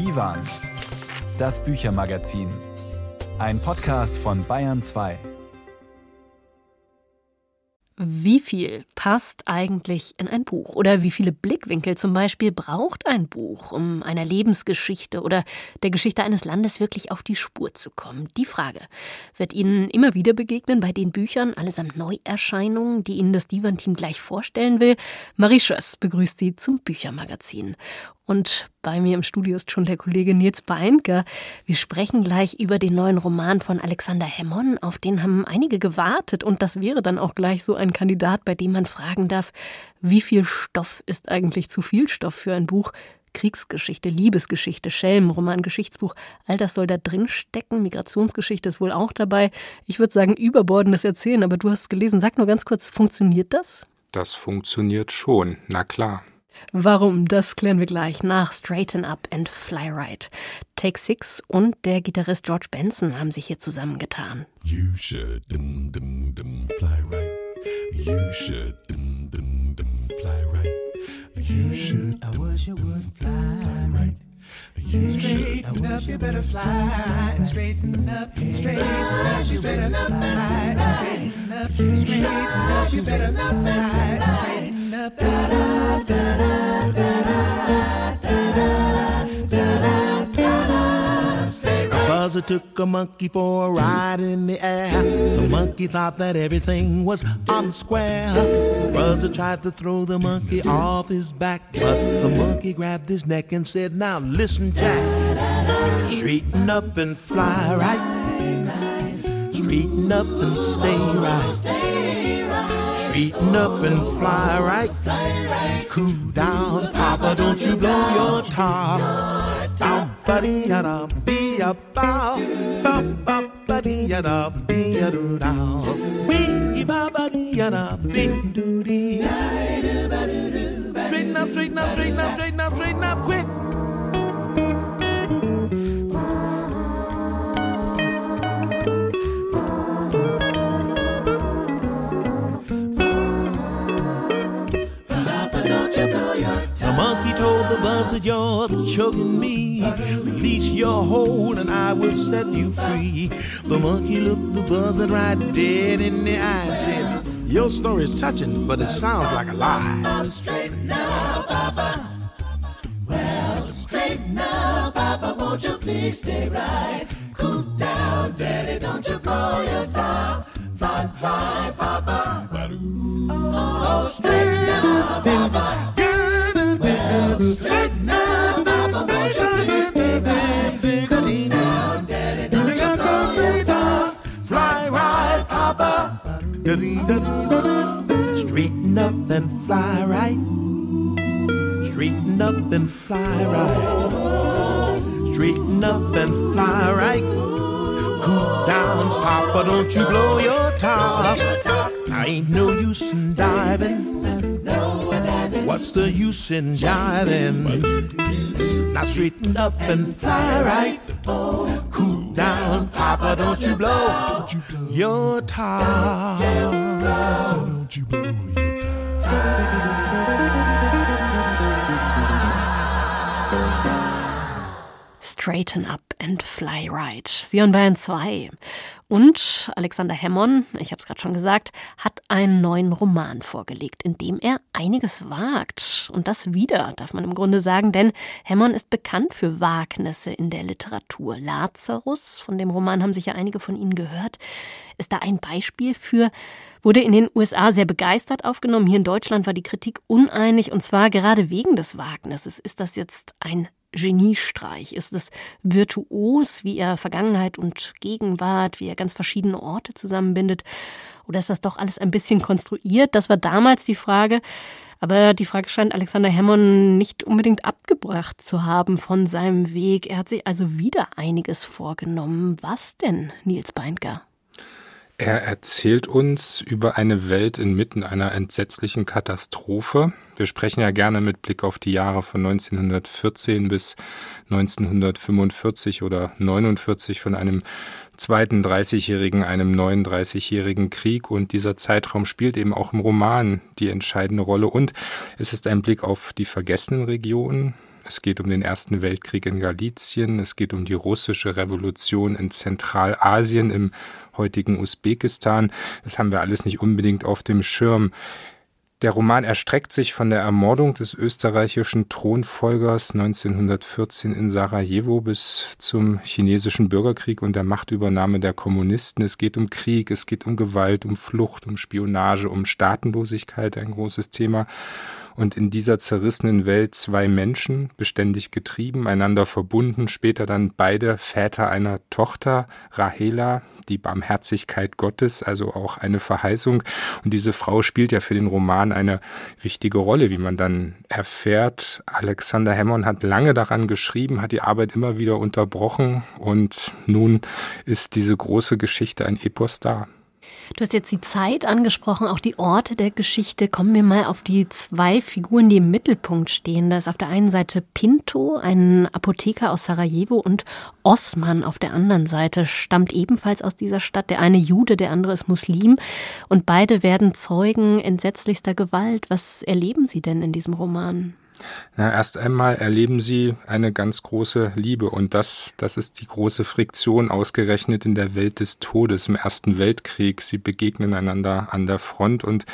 Divan, das Büchermagazin. Ein Podcast von Bayern 2. Wie viel passt eigentlich in ein Buch? Oder wie viele Blickwinkel zum Beispiel braucht ein Buch, um einer Lebensgeschichte oder der Geschichte eines Landes wirklich auf die Spur zu kommen? Die Frage wird Ihnen immer wieder begegnen bei den Büchern, allesamt Neuerscheinungen, die Ihnen das Divan-Team gleich vorstellen will. Marie Schöss begrüßt Sie zum Büchermagazin. Und bei mir im Studio ist schon der Kollege Nils Beinke. Wir sprechen gleich über den neuen Roman von Alexander Hemmon. Auf den haben einige gewartet. Und das wäre dann auch gleich so ein Kandidat, bei dem man fragen darf, wie viel Stoff ist eigentlich zu viel Stoff für ein Buch? Kriegsgeschichte, Liebesgeschichte, Schelmenroman, Geschichtsbuch, all das soll da drin stecken. Migrationsgeschichte ist wohl auch dabei. Ich würde sagen, überbordendes Erzählen, aber du hast es gelesen. Sag nur ganz kurz, funktioniert das? Das funktioniert schon, na klar. Warum, das klären wir gleich nach Straighten Up and Fly Right. Take Six und der Gitarrist George Benson haben sich hier zusammengetan. You should dum, dum, dum, fly right. You should dum, dum, dum, fly right. You should. I wish you would fly right. You straighten up, you better fly. Straighten up, straighten up, you better fly. Straighten up, straighten up, you better fly. Straighten up, da da da da da da da Buzzer took a monkey for a ride in the air. The monkey thought that everything was on the square. Buzzer tried to throw the monkey off his back, but the monkey grabbed his neck and said, Now listen, Jack. Straighten up and fly right. Straighten up and stay right. Straighten up and fly right. Cool down, Papa, don't you blow your top ba dee ya da be a bow ba ba ba dee ya da be a do down we ba ba dee ya da be do dee straighten up straighten up straighten up straighten up straighten up quick monkey told the buzzard, You're choking me. Release your hold and I will set you free. The monkey looked the buzzard right dead in the eye and said, Your story's touching, but it sounds like a lie. Well, Straighten up, Papa. Well, straighten up, Papa. Won't you please stay right? Cool down, Daddy. Don't you blow your top. Fly, fly, Papa. Oh, straighten up, Papa. Straighten up and fly right. Straighten up and fly right. Straighten up and fly right. Cool down, Papa, don't you blow your top. I ain't no use in diving. No. What's the use in jiving? Now straighten up and fly right. Cool down, Papa, don't you blow your top. Don't you blow your Straighten Up and Fly Right. Sion Bayern 2. Und Alexander Hemmon, ich habe es gerade schon gesagt, hat einen neuen Roman vorgelegt, in dem er einiges wagt. Und das wieder, darf man im Grunde sagen, denn Hemmon ist bekannt für Wagnisse in der Literatur. Lazarus, von dem Roman haben sicher einige von Ihnen gehört, ist da ein Beispiel für, wurde in den USA sehr begeistert aufgenommen. Hier in Deutschland war die Kritik uneinig und zwar gerade wegen des Wagnisses. Ist das jetzt ein Geniestreich? Ist es virtuos, wie er Vergangenheit und Gegenwart, wie er ganz verschiedene Orte zusammenbindet? Oder ist das doch alles ein bisschen konstruiert? Das war damals die Frage. Aber die Frage scheint Alexander Hemmon nicht unbedingt abgebracht zu haben von seinem Weg. Er hat sich also wieder einiges vorgenommen. Was denn, Nils Beindker? Er erzählt uns über eine Welt inmitten einer entsetzlichen Katastrophe. Wir sprechen ja gerne mit Blick auf die Jahre von 1914 bis 1945 oder 49 von einem zweiten 30-jährigen, einem neuen 30-jährigen Krieg. Und dieser Zeitraum spielt eben auch im Roman die entscheidende Rolle. Und es ist ein Blick auf die vergessenen Regionen, Es geht um den Ersten Weltkrieg in Galizien, es geht um die russische Revolution in Zentralasien, im heutigen Usbekistan. Das haben wir alles nicht unbedingt auf dem Schirm. Der Roman erstreckt sich von der Ermordung des österreichischen Thronfolgers 1914 in Sarajevo bis zum chinesischen Bürgerkrieg und der Machtübernahme der Kommunisten. Es geht um Krieg, es geht um Gewalt, um Flucht, um Spionage, um Staatenlosigkeit, ein großes Thema und in dieser zerrissenen Welt zwei Menschen, beständig getrieben, einander verbunden, später dann beide Väter einer Tochter, Rahela, die Barmherzigkeit Gottes, also auch eine Verheißung. Und diese Frau spielt ja für den Roman eine wichtige Rolle, wie man dann erfährt. Alexander Hammond hat lange daran geschrieben, hat die Arbeit immer wieder unterbrochen und nun ist diese große Geschichte ein Epos da. Du hast jetzt die Zeit angesprochen, auch die Orte der Geschichte. Kommen wir mal auf die zwei Figuren, die im Mittelpunkt stehen. Da ist auf der einen Seite Pinto, ein Apotheker aus Sarajevo, und Osman auf der anderen Seite stammt ebenfalls aus dieser Stadt. Der eine Jude, der andere ist Muslim. Und beide werden Zeugen entsetzlichster Gewalt. Was erleben Sie denn in diesem Roman? Na, erst einmal erleben sie eine ganz große Liebe und das, das ist die große Friktion ausgerechnet in der Welt des Todes im Ersten Weltkrieg. Sie begegnen einander an der Front und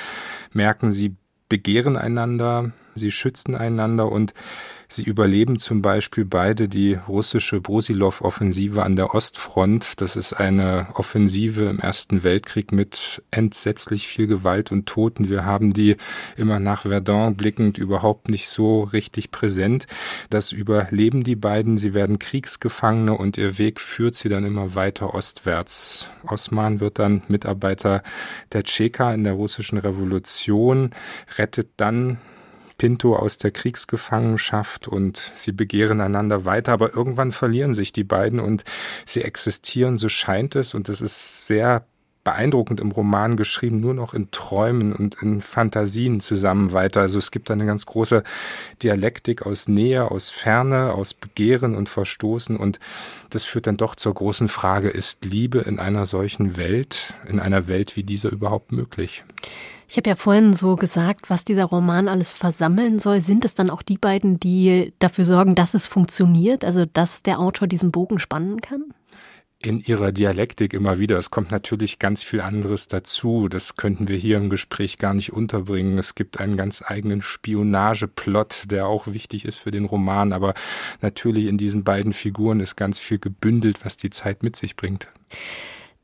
merken, sie begehren einander, sie schützen einander und Sie überleben zum Beispiel beide die russische Brusilov-Offensive an der Ostfront. Das ist eine Offensive im Ersten Weltkrieg mit entsetzlich viel Gewalt und Toten. Wir haben die immer nach Verdun blickend überhaupt nicht so richtig präsent. Das überleben die beiden. Sie werden Kriegsgefangene und ihr Weg führt sie dann immer weiter ostwärts. Osman wird dann Mitarbeiter der Tscheka in der russischen Revolution, rettet dann Pinto aus der Kriegsgefangenschaft und sie begehren einander weiter, aber irgendwann verlieren sich die beiden und sie existieren, so scheint es, und das ist sehr beeindruckend im Roman geschrieben, nur noch in Träumen und in Fantasien zusammen weiter. Also es gibt eine ganz große Dialektik aus Nähe, aus Ferne, aus Begehren und Verstoßen und das führt dann doch zur großen Frage, ist Liebe in einer solchen Welt, in einer Welt wie dieser überhaupt möglich? Ich habe ja vorhin so gesagt, was dieser Roman alles versammeln soll. Sind es dann auch die beiden, die dafür sorgen, dass es funktioniert, also dass der Autor diesen Bogen spannen kann? In ihrer Dialektik immer wieder. Es kommt natürlich ganz viel anderes dazu. Das könnten wir hier im Gespräch gar nicht unterbringen. Es gibt einen ganz eigenen Spionageplot, der auch wichtig ist für den Roman. Aber natürlich in diesen beiden Figuren ist ganz viel gebündelt, was die Zeit mit sich bringt.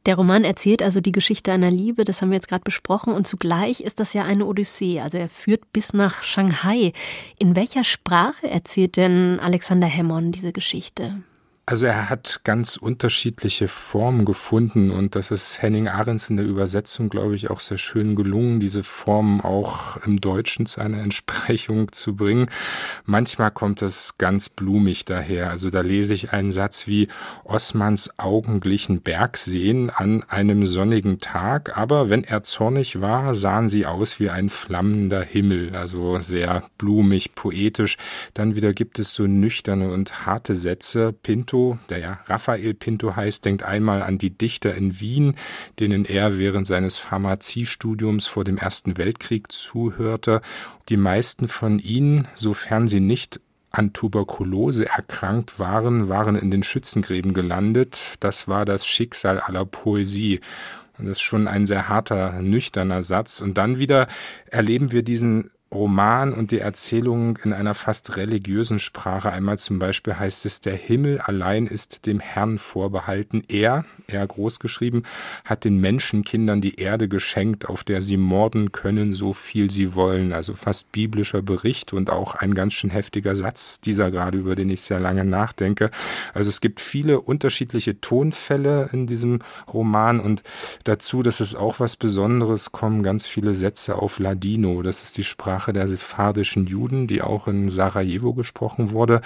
Der Roman erzählt also die Geschichte einer Liebe, das haben wir jetzt gerade besprochen, und zugleich ist das ja eine Odyssee. Also er führt bis nach Shanghai. In welcher Sprache erzählt denn Alexander Hammond diese Geschichte? Also er hat ganz unterschiedliche Formen gefunden und das ist Henning Ahrens in der Übersetzung, glaube ich, auch sehr schön gelungen, diese Formen auch im Deutschen zu einer Entsprechung zu bringen. Manchmal kommt das ganz blumig daher. Also da lese ich einen Satz wie Osmans Augen glichen Bergseen an einem sonnigen Tag, aber wenn er zornig war, sahen sie aus wie ein flammender Himmel, also sehr blumig, poetisch. Dann wieder gibt es so nüchterne und harte Sätze. Pinto Pinto, der ja Raphael Pinto heißt, denkt einmal an die Dichter in Wien, denen er während seines Pharmaziestudiums vor dem Ersten Weltkrieg zuhörte. Die meisten von ihnen, sofern sie nicht an Tuberkulose erkrankt waren, waren in den Schützengräben gelandet. Das war das Schicksal aller Poesie. Und das ist schon ein sehr harter, nüchterner Satz. Und dann wieder erleben wir diesen Roman und die Erzählung in einer fast religiösen Sprache. Einmal zum Beispiel heißt es, der Himmel allein ist dem Herrn vorbehalten. Er, er groß geschrieben, hat den Menschenkindern die Erde geschenkt, auf der sie morden können, so viel sie wollen. Also fast biblischer Bericht und auch ein ganz schön heftiger Satz, dieser gerade, über den ich sehr lange nachdenke. Also es gibt viele unterschiedliche Tonfälle in diesem Roman und dazu, das ist auch was Besonderes, kommen ganz viele Sätze auf Ladino. Das ist die Sprache Sprache der sephardischen Juden, die auch in Sarajevo gesprochen wurde.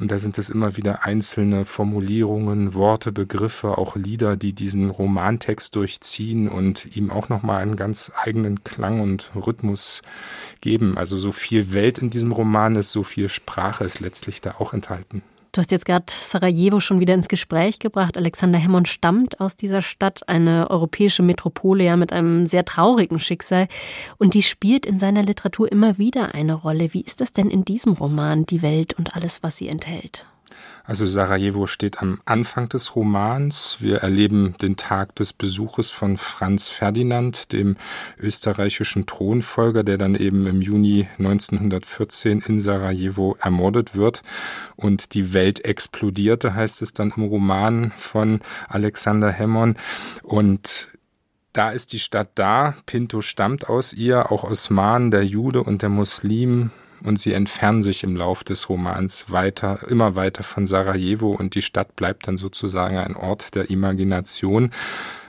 Und da sind es immer wieder einzelne Formulierungen, Worte, Begriffe, auch Lieder, die diesen Romantext durchziehen und ihm auch nochmal einen ganz eigenen Klang und Rhythmus geben. Also so viel Welt in diesem Roman ist, so viel Sprache ist letztlich da auch enthalten. Du hast jetzt gerade Sarajevo schon wieder ins Gespräch gebracht. Alexander Hemmon stammt aus dieser Stadt, eine europäische Metropole ja mit einem sehr traurigen Schicksal. Und die spielt in seiner Literatur immer wieder eine Rolle. Wie ist das denn in diesem Roman, die Welt und alles, was sie enthält? Also Sarajevo steht am Anfang des Romans. Wir erleben den Tag des Besuches von Franz Ferdinand, dem österreichischen Thronfolger, der dann eben im Juni 1914 in Sarajevo ermordet wird. Und die Welt explodierte, heißt es dann im Roman von Alexander Hemmon. Und da ist die Stadt da. Pinto stammt aus ihr, auch Osman, der Jude und der Muslim und sie entfernen sich im Lauf des Romans weiter, immer weiter von Sarajevo und die Stadt bleibt dann sozusagen ein Ort der Imagination.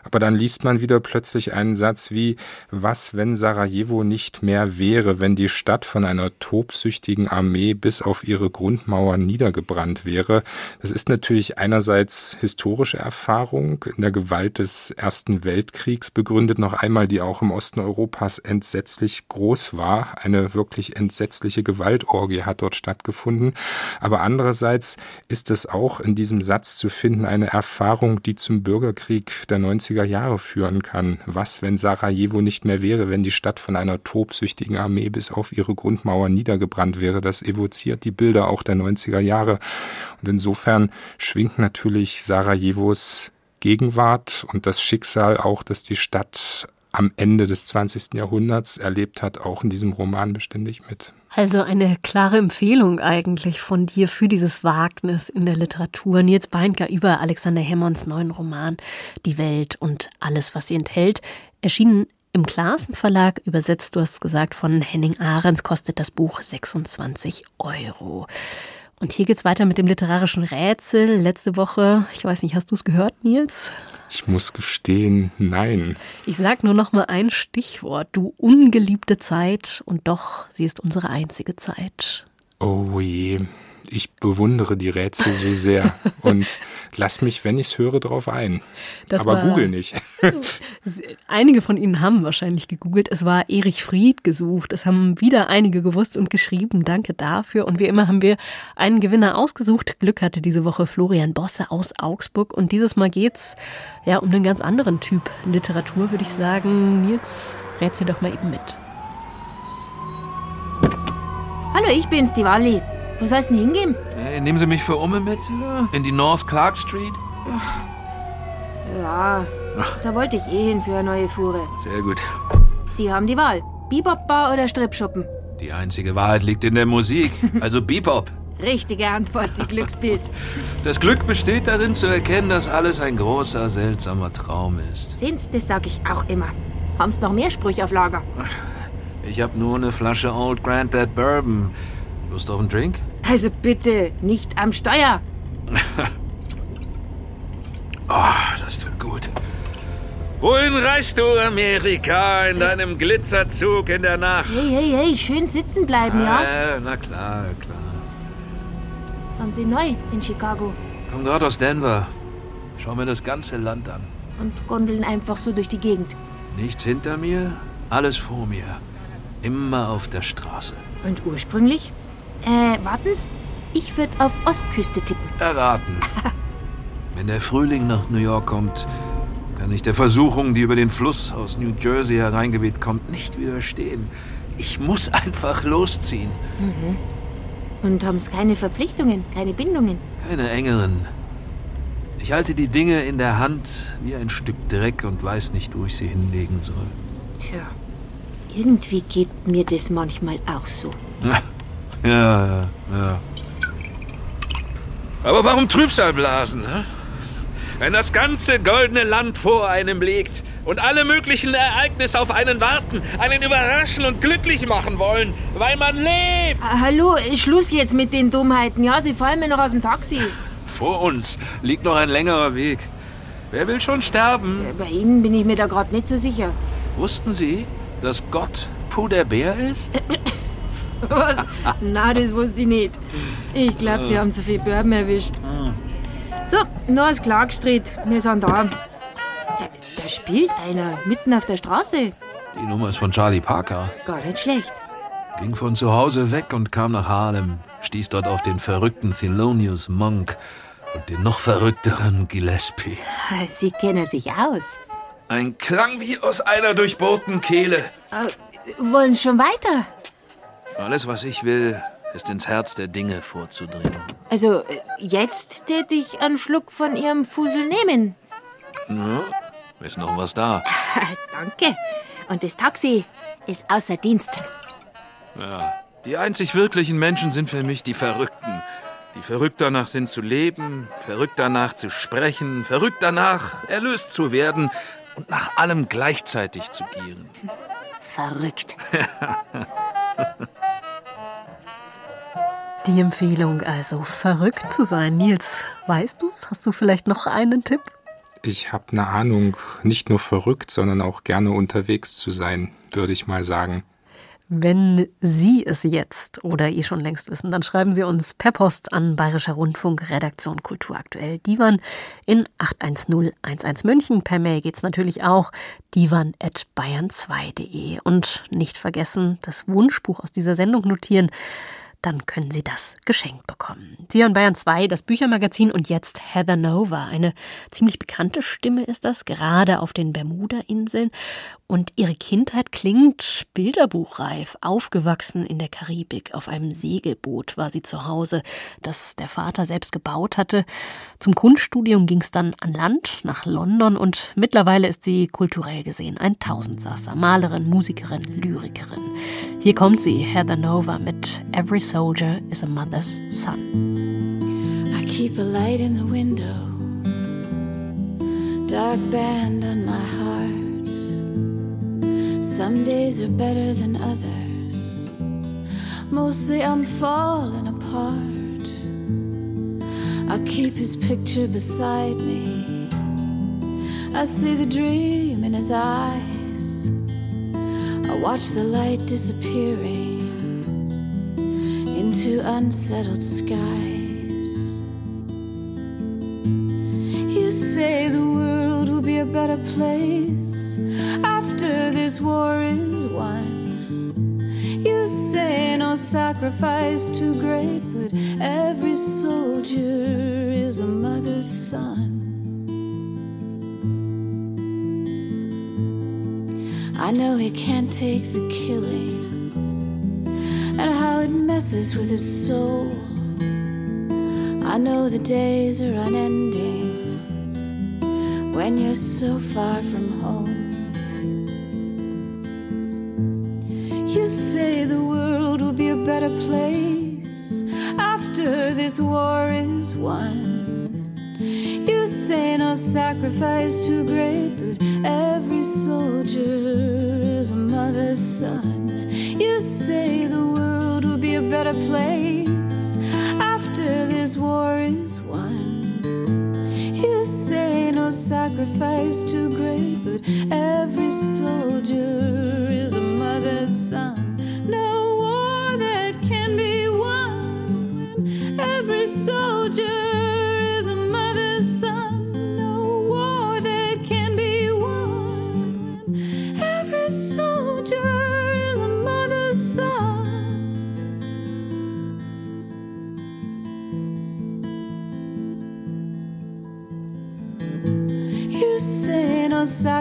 Aber dann liest man wieder plötzlich einen Satz wie, was, wenn Sarajevo nicht mehr wäre, wenn die Stadt von einer tobsüchtigen Armee bis auf ihre Grundmauern niedergebrannt wäre. Das ist natürlich einerseits historische Erfahrung in der Gewalt des Ersten Weltkriegs begründet, noch einmal, die auch im Osten Europas entsetzlich groß war. Eine wirklich entsetzliche Gewaltorgie hat dort stattgefunden. Aber andererseits ist es auch in diesem Satz zu finden eine Erfahrung, die zum Bürgerkrieg der 90er 90er Jahre führen kann. Was, wenn Sarajevo nicht mehr wäre, wenn die Stadt von einer tobsüchtigen Armee bis auf ihre Grundmauern niedergebrannt wäre? Das evoziert die Bilder auch der 90er Jahre. Und insofern schwingt natürlich Sarajevos Gegenwart und das Schicksal auch, dass die Stadt am Ende des 20. Jahrhunderts erlebt hat, auch in diesem Roman beständig mit. Also eine klare Empfehlung eigentlich von dir für dieses Wagnis in der Literatur. Nils Beinker über Alexander Hemmons neuen Roman Die Welt und alles, was sie enthält, erschienen im Klassen Verlag, übersetzt, du hast gesagt, von Henning Ahrens, kostet das Buch 26 Euro. Und hier geht's weiter mit dem literarischen Rätsel. Letzte Woche, ich weiß nicht, hast du es gehört, Nils? Ich muss gestehen, nein. Ich sag nur noch mal ein Stichwort. Du ungeliebte Zeit und doch, sie ist unsere einzige Zeit. Oh je ich bewundere die Rätsel so sehr und lass mich, wenn ich es höre, drauf ein. Das Aber google nicht. einige von Ihnen haben wahrscheinlich gegoogelt. Es war Erich Fried gesucht. Es haben wieder einige gewusst und geschrieben. Danke dafür. Und wie immer haben wir einen Gewinner ausgesucht. Glück hatte diese Woche Florian Bosse aus Augsburg. Und dieses Mal geht's ja um einen ganz anderen Typ Literatur, würde ich sagen. Nils, rätsel doch mal eben mit. Hallo, ich bin's, die Wally. Wo sollst du denn hingehen? Hey, nehmen Sie mich für Umme mit? In die North Clark Street? Ja, da wollte ich eh hin für eine neue Fuhre. Sehr gut. Sie haben die Wahl. Bebop-Bar oder Stripschuppen? Die einzige Wahrheit liegt in der Musik, also Bebop. Richtige Antwort, Sie Glückspilz. Das Glück besteht darin zu erkennen, dass alles ein großer, seltsamer Traum ist. Sehen's, das sag ich auch immer. Haben's noch mehr Sprüche auf Lager? Ich hab nur eine Flasche Old Granddad Bourbon. Lust auf einen Drink? Also bitte, nicht am Steuer. oh, das tut gut. Wohin reist du, Amerika, in deinem Glitzerzug in der Nacht? Hey, hey, hey, schön sitzen bleiben, ja? Ah, na klar, klar. Sind Sie neu in Chicago? Komm gerade aus Denver. Schau mir das ganze Land an. Und gondeln einfach so durch die Gegend. Nichts hinter mir, alles vor mir. Immer auf der Straße. Und ursprünglich? Äh, warten's? Ich würde auf Ostküste tippen. Erraten. Wenn der Frühling nach New York kommt, kann ich der Versuchung, die über den Fluss aus New Jersey hereingeweht kommt, nicht widerstehen. Ich muss einfach losziehen. Mhm. Und haben's keine Verpflichtungen, keine Bindungen? Keine engeren. Ich halte die Dinge in der Hand wie ein Stück Dreck und weiß nicht, wo ich sie hinlegen soll. Tja, irgendwie geht mir das manchmal auch so. Ja, ja, ja. Aber warum Trübsalblasen? Ne? Wenn das ganze goldene Land vor einem liegt und alle möglichen Ereignisse auf einen warten, einen überraschen und glücklich machen wollen, weil man lebt. Hallo, Schluss jetzt mit den Dummheiten. Ja, Sie fallen mir noch aus dem Taxi. Vor uns liegt noch ein längerer Weg. Wer will schon sterben? Bei Ihnen bin ich mir da gerade nicht so sicher. Wussten Sie, dass Gott Puder Bär ist? Was? Na, das wusste ich nicht. Ich glaube, Sie haben zu viel Bourbon erwischt. So, North Clark Street. Wir sind da. Da, da spielt einer mitten auf der Straße. Die Nummer ist von Charlie Parker. Gar nicht schlecht. Ging von zu Hause weg und kam nach Harlem. stieß dort auf den verrückten Thelonious Monk und den noch verrückteren Gillespie. Sie kennen sich aus. Ein Klang wie aus einer durchbohrten Kehle. Äh, wollen schon weiter? Alles, was ich will, ist ins Herz der Dinge vorzudringen. Also, äh, jetzt tät ich einen Schluck von Ihrem Fusel nehmen. Ja, ist noch was da. Danke. Und das Taxi ist außer Dienst. Ja, die einzig wirklichen Menschen sind für mich die Verrückten. Die verrückt danach sind zu leben, verrückt danach zu sprechen, verrückt danach erlöst zu werden und nach allem gleichzeitig zu gieren. Verrückt. Die Empfehlung also, verrückt zu sein. Nils, weißt du's? Hast du vielleicht noch einen Tipp? Ich habe eine Ahnung, nicht nur verrückt, sondern auch gerne unterwegs zu sein, würde ich mal sagen. Wenn Sie es jetzt oder ihr schon längst wissen, dann schreiben Sie uns per Post an Bayerischer Rundfunk Redaktion Kultur aktuell Divan in 81011 München. Per Mail geht's natürlich auch divan@bayern2.de und nicht vergessen, das Wunschbuch aus dieser Sendung notieren dann können Sie das geschenkt bekommen. Sie hören Bayern 2, das Büchermagazin und jetzt Heather Nova. Eine ziemlich bekannte Stimme ist das, gerade auf den Bermuda-Inseln. Und ihre Kindheit klingt bilderbuchreif. Aufgewachsen in der Karibik, auf einem Segelboot war sie zu Hause, das der Vater selbst gebaut hatte. Zum Kunststudium ging es dann an Land nach London und mittlerweile ist sie kulturell gesehen ein Tausendsasser. Malerin, Musikerin, Lyrikerin. Hier kommt sie, Heather Nova, mit Every Soldier is a Mother's Son. I keep a light in the window, dark band on my heart. Some days are better than others. Mostly I'm falling apart. I keep his picture beside me. I see the dream in his eyes. I watch the light disappearing into unsettled skies. You say the world will be a better place after this war is won. You say no sacrifice too great, but every soldier is a mother's son. I know he can't take the killing messes with his soul. I know the days are unending when you're so far from home. You say the world will be a better place after this war is won. You say no sacrifice too great, but every soldier is a mother's son. You say better place after this war is won. You say no sacrifice too great, but every soldier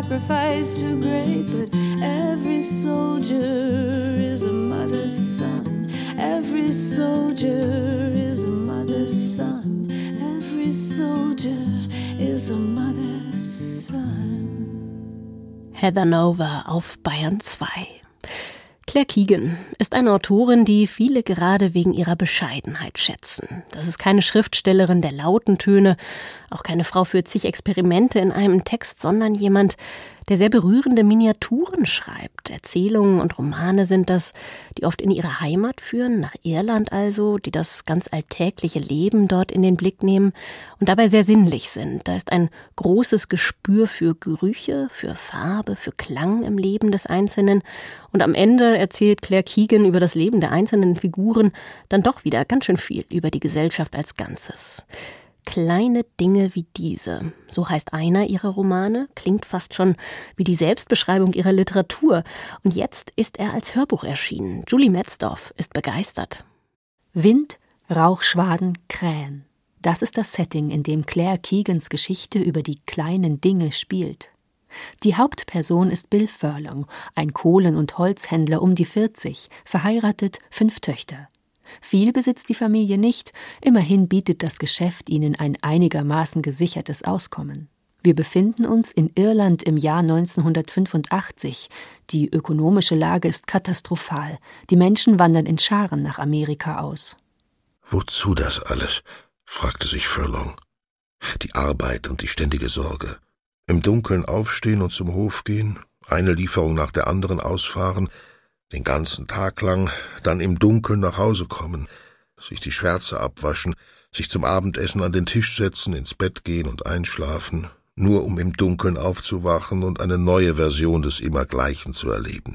sacrifice too great, but every soldier is a mother's son. Every soldier is a mother's son. Every soldier is a mother's son. Heather Nova auf Bayern 2. Claire Keegan ist eine Autorin, die viele gerade wegen ihrer Bescheidenheit schätzen. Das ist keine Schriftstellerin der lauten Töne, auch keine Frau für zig Experimente in einem Text, sondern jemand, der sehr berührende Miniaturen schreibt. Erzählungen und Romane sind das, die oft in ihre Heimat führen, nach Irland also, die das ganz alltägliche Leben dort in den Blick nehmen und dabei sehr sinnlich sind. Da ist ein großes Gespür für Gerüche, für Farbe, für Klang im Leben des Einzelnen. Und am Ende erzählt Claire Keegan über das Leben der einzelnen Figuren dann doch wieder ganz schön viel über die Gesellschaft als Ganzes. Kleine Dinge wie diese, so heißt einer ihrer Romane, klingt fast schon wie die Selbstbeschreibung ihrer Literatur. Und jetzt ist er als Hörbuch erschienen. Julie Metzdorf ist begeistert. Wind, Rauchschwaden, Krähen. Das ist das Setting, in dem Claire Keegans Geschichte über die kleinen Dinge spielt. Die Hauptperson ist Bill Furlong, ein Kohlen- und Holzhändler um die 40, verheiratet, fünf Töchter. Viel besitzt die Familie nicht, immerhin bietet das Geschäft ihnen ein einigermaßen gesichertes Auskommen. Wir befinden uns in Irland im Jahr 1985. Die ökonomische Lage ist katastrophal. Die Menschen wandern in Scharen nach Amerika aus. Wozu das alles? fragte sich Furlong. Die Arbeit und die ständige Sorge. Im Dunkeln aufstehen und zum Hof gehen, eine Lieferung nach der anderen ausfahren, den ganzen Tag lang, dann im Dunkeln nach Hause kommen, sich die Schwärze abwaschen, sich zum Abendessen an den Tisch setzen, ins Bett gehen und einschlafen, nur um im Dunkeln aufzuwachen und eine neue Version des Immergleichen zu erleben.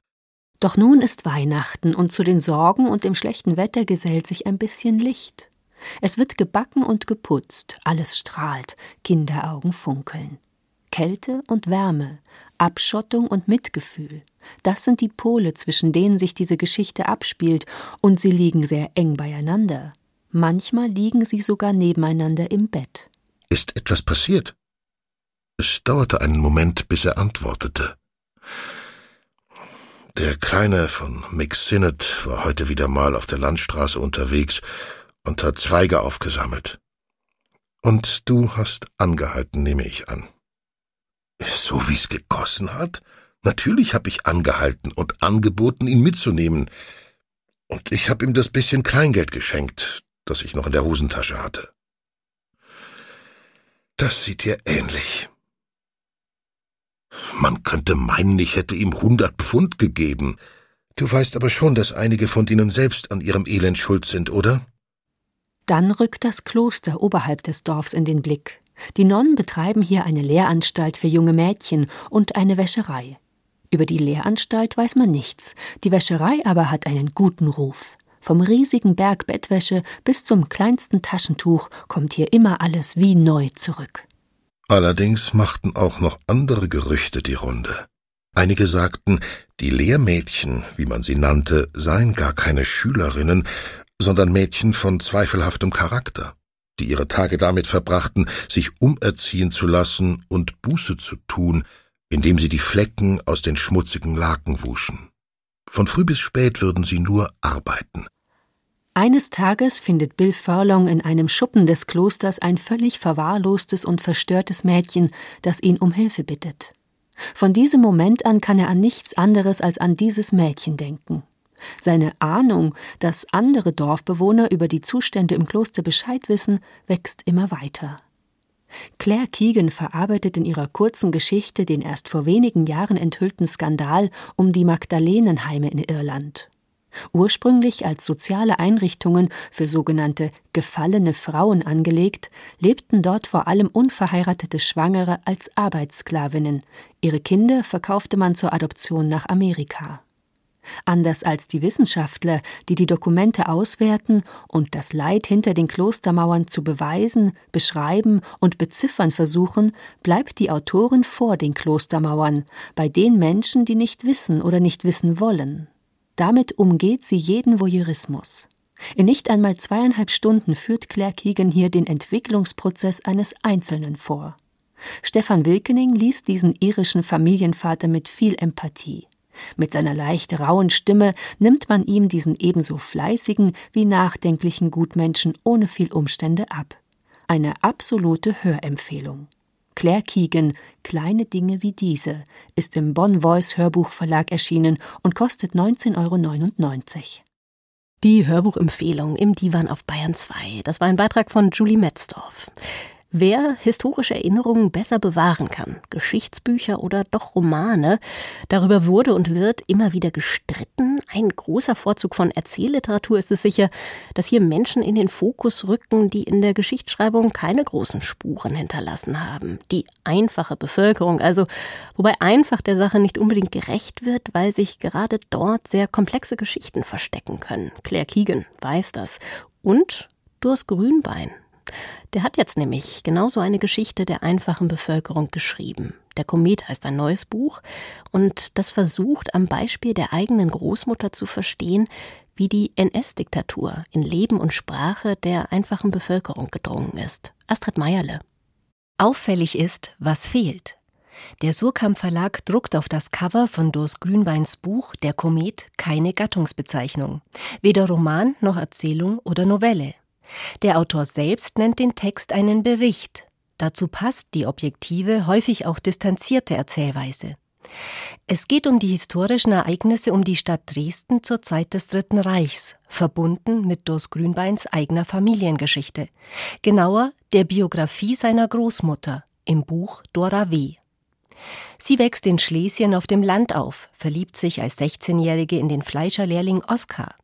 Doch nun ist Weihnachten und zu den Sorgen und dem schlechten Wetter gesellt sich ein bisschen Licht. Es wird gebacken und geputzt, alles strahlt, Kinderaugen funkeln. Kälte und Wärme, Abschottung und Mitgefühl. Das sind die Pole, zwischen denen sich diese Geschichte abspielt, und sie liegen sehr eng beieinander. Manchmal liegen sie sogar nebeneinander im Bett. Ist etwas passiert? Es dauerte einen Moment, bis er antwortete. Der Kleine von Mick Sinnott war heute wieder mal auf der Landstraße unterwegs und hat Zweige aufgesammelt. Und du hast angehalten, nehme ich an. So wie's gegossen hat? Natürlich hab ich angehalten und angeboten, ihn mitzunehmen. Und ich hab ihm das bisschen Kleingeld geschenkt, das ich noch in der Hosentasche hatte. Das sieht dir ähnlich. Man könnte meinen, ich hätte ihm hundert Pfund gegeben. Du weißt aber schon, dass einige von ihnen selbst an ihrem Elend schuld sind, oder? Dann rückt das Kloster oberhalb des Dorfs in den Blick. Die Nonnen betreiben hier eine Lehranstalt für junge Mädchen und eine Wäscherei. Über die Lehranstalt weiß man nichts, die Wäscherei aber hat einen guten Ruf. Vom riesigen Berg Bettwäsche bis zum kleinsten Taschentuch kommt hier immer alles wie neu zurück. Allerdings machten auch noch andere Gerüchte die Runde. Einige sagten, die Lehrmädchen, wie man sie nannte, seien gar keine Schülerinnen, sondern Mädchen von zweifelhaftem Charakter die ihre Tage damit verbrachten, sich umerziehen zu lassen und Buße zu tun, indem sie die Flecken aus den schmutzigen Laken wuschen. Von früh bis spät würden sie nur arbeiten. Eines Tages findet Bill Furlong in einem Schuppen des Klosters ein völlig verwahrlostes und verstörtes Mädchen, das ihn um Hilfe bittet. Von diesem Moment an kann er an nichts anderes als an dieses Mädchen denken. Seine Ahnung, dass andere Dorfbewohner über die Zustände im Kloster Bescheid wissen, wächst immer weiter. Claire Keegan verarbeitet in ihrer kurzen Geschichte den erst vor wenigen Jahren enthüllten Skandal um die Magdalenenheime in Irland. Ursprünglich als soziale Einrichtungen für sogenannte gefallene Frauen angelegt, lebten dort vor allem unverheiratete Schwangere als Arbeitssklavinnen. Ihre Kinder verkaufte man zur Adoption nach Amerika. Anders als die Wissenschaftler, die die Dokumente auswerten und das Leid hinter den Klostermauern zu beweisen, beschreiben und beziffern versuchen, bleibt die Autorin vor den Klostermauern, bei den Menschen, die nicht wissen oder nicht wissen wollen. Damit umgeht sie jeden Voyeurismus. In nicht einmal zweieinhalb Stunden führt Claire Keegan hier den Entwicklungsprozess eines Einzelnen vor. Stefan Wilkening liest diesen irischen Familienvater mit viel Empathie. Mit seiner leicht rauen Stimme nimmt man ihm diesen ebenso fleißigen wie nachdenklichen Gutmenschen ohne viel Umstände ab. Eine absolute Hörempfehlung. Claire Keegan, Kleine Dinge wie diese, ist im Bonn Voice Hörbuchverlag erschienen und kostet 19,99 Euro. Die Hörbuchempfehlung im Divan auf Bayern 2. Das war ein Beitrag von Julie Metzdorf. Wer historische Erinnerungen besser bewahren kann, Geschichtsbücher oder doch Romane, darüber wurde und wird immer wieder gestritten. Ein großer Vorzug von Erzählliteratur ist es sicher, dass hier Menschen in den Fokus rücken, die in der Geschichtsschreibung keine großen Spuren hinterlassen haben. Die einfache Bevölkerung, also wobei einfach der Sache nicht unbedingt gerecht wird, weil sich gerade dort sehr komplexe Geschichten verstecken können. Claire Keegan weiß das. Und Durst Grünbein, der hat jetzt nämlich genauso eine Geschichte der einfachen Bevölkerung geschrieben. Der Komet heißt ein neues Buch und das versucht am Beispiel der eigenen Großmutter zu verstehen, wie die NS-Diktatur in Leben und Sprache der einfachen Bevölkerung gedrungen ist. Astrid Meierle. Auffällig ist, was fehlt. Der Surkamp Verlag druckt auf das Cover von Durs Grünbeins Buch Der Komet keine Gattungsbezeichnung, weder Roman noch Erzählung oder Novelle. Der Autor selbst nennt den Text einen Bericht. Dazu passt die objektive, häufig auch distanzierte Erzählweise. Es geht um die historischen Ereignisse um die Stadt Dresden zur Zeit des Dritten Reichs, verbunden mit Durs Grünbeins eigener Familiengeschichte. Genauer der Biografie seiner Großmutter im Buch Dora W. Sie wächst in Schlesien auf dem Land auf, verliebt sich als 16-Jährige in den Fleischerlehrling Oskar,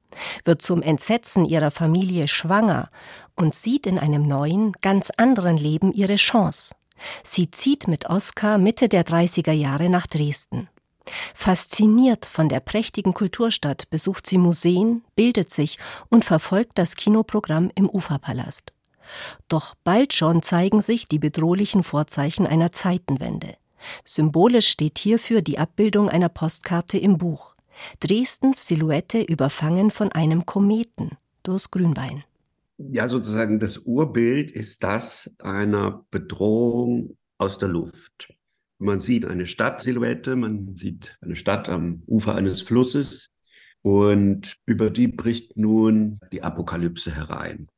wird zum Entsetzen ihrer Familie schwanger und sieht in einem neuen, ganz anderen Leben ihre Chance. Sie zieht mit Oskar Mitte der 30er Jahre nach Dresden. Fasziniert von der prächtigen Kulturstadt besucht sie Museen, bildet sich und verfolgt das Kinoprogramm im Uferpalast. Doch bald schon zeigen sich die bedrohlichen Vorzeichen einer Zeitenwende. Symbolisch steht hierfür die Abbildung einer Postkarte im Buch. Dresdens Silhouette überfangen von einem Kometen durchs Grünbein. Ja, sozusagen das Urbild ist das einer Bedrohung aus der Luft. Man sieht eine Stadtsilhouette, man sieht eine Stadt am Ufer eines Flusses und über die bricht nun die Apokalypse herein.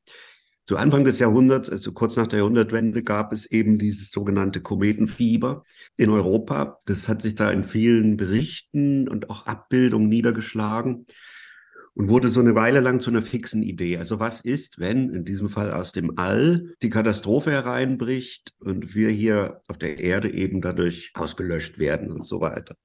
Zu Anfang des Jahrhunderts, also kurz nach der Jahrhundertwende, gab es eben dieses sogenannte Kometenfieber in Europa. Das hat sich da in vielen Berichten und auch Abbildungen niedergeschlagen und wurde so eine Weile lang zu einer fixen Idee. Also was ist, wenn in diesem Fall aus dem All die Katastrophe hereinbricht und wir hier auf der Erde eben dadurch ausgelöscht werden und so weiter.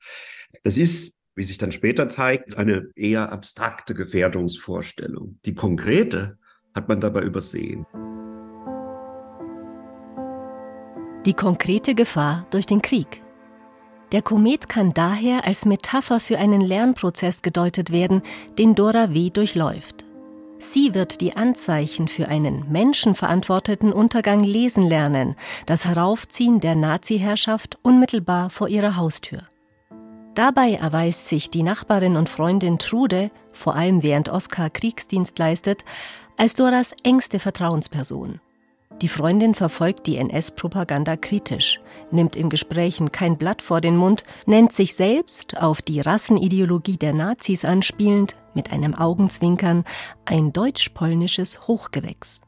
Das ist wie sich dann später zeigt, eine eher abstrakte Gefährdungsvorstellung. Die konkrete hat man dabei übersehen. Die konkrete Gefahr durch den Krieg. Der Komet kann daher als Metapher für einen Lernprozess gedeutet werden, den Dora W. durchläuft. Sie wird die Anzeichen für einen menschenverantworteten Untergang lesen lernen, das Heraufziehen der Nazi-Herrschaft unmittelbar vor ihrer Haustür. Dabei erweist sich die Nachbarin und Freundin Trude, vor allem während Oskar Kriegsdienst leistet, als Doras engste Vertrauensperson. Die Freundin verfolgt die NS-Propaganda kritisch, nimmt in Gesprächen kein Blatt vor den Mund, nennt sich selbst, auf die Rassenideologie der Nazis anspielend, mit einem Augenzwinkern, ein deutsch-polnisches Hochgewächs.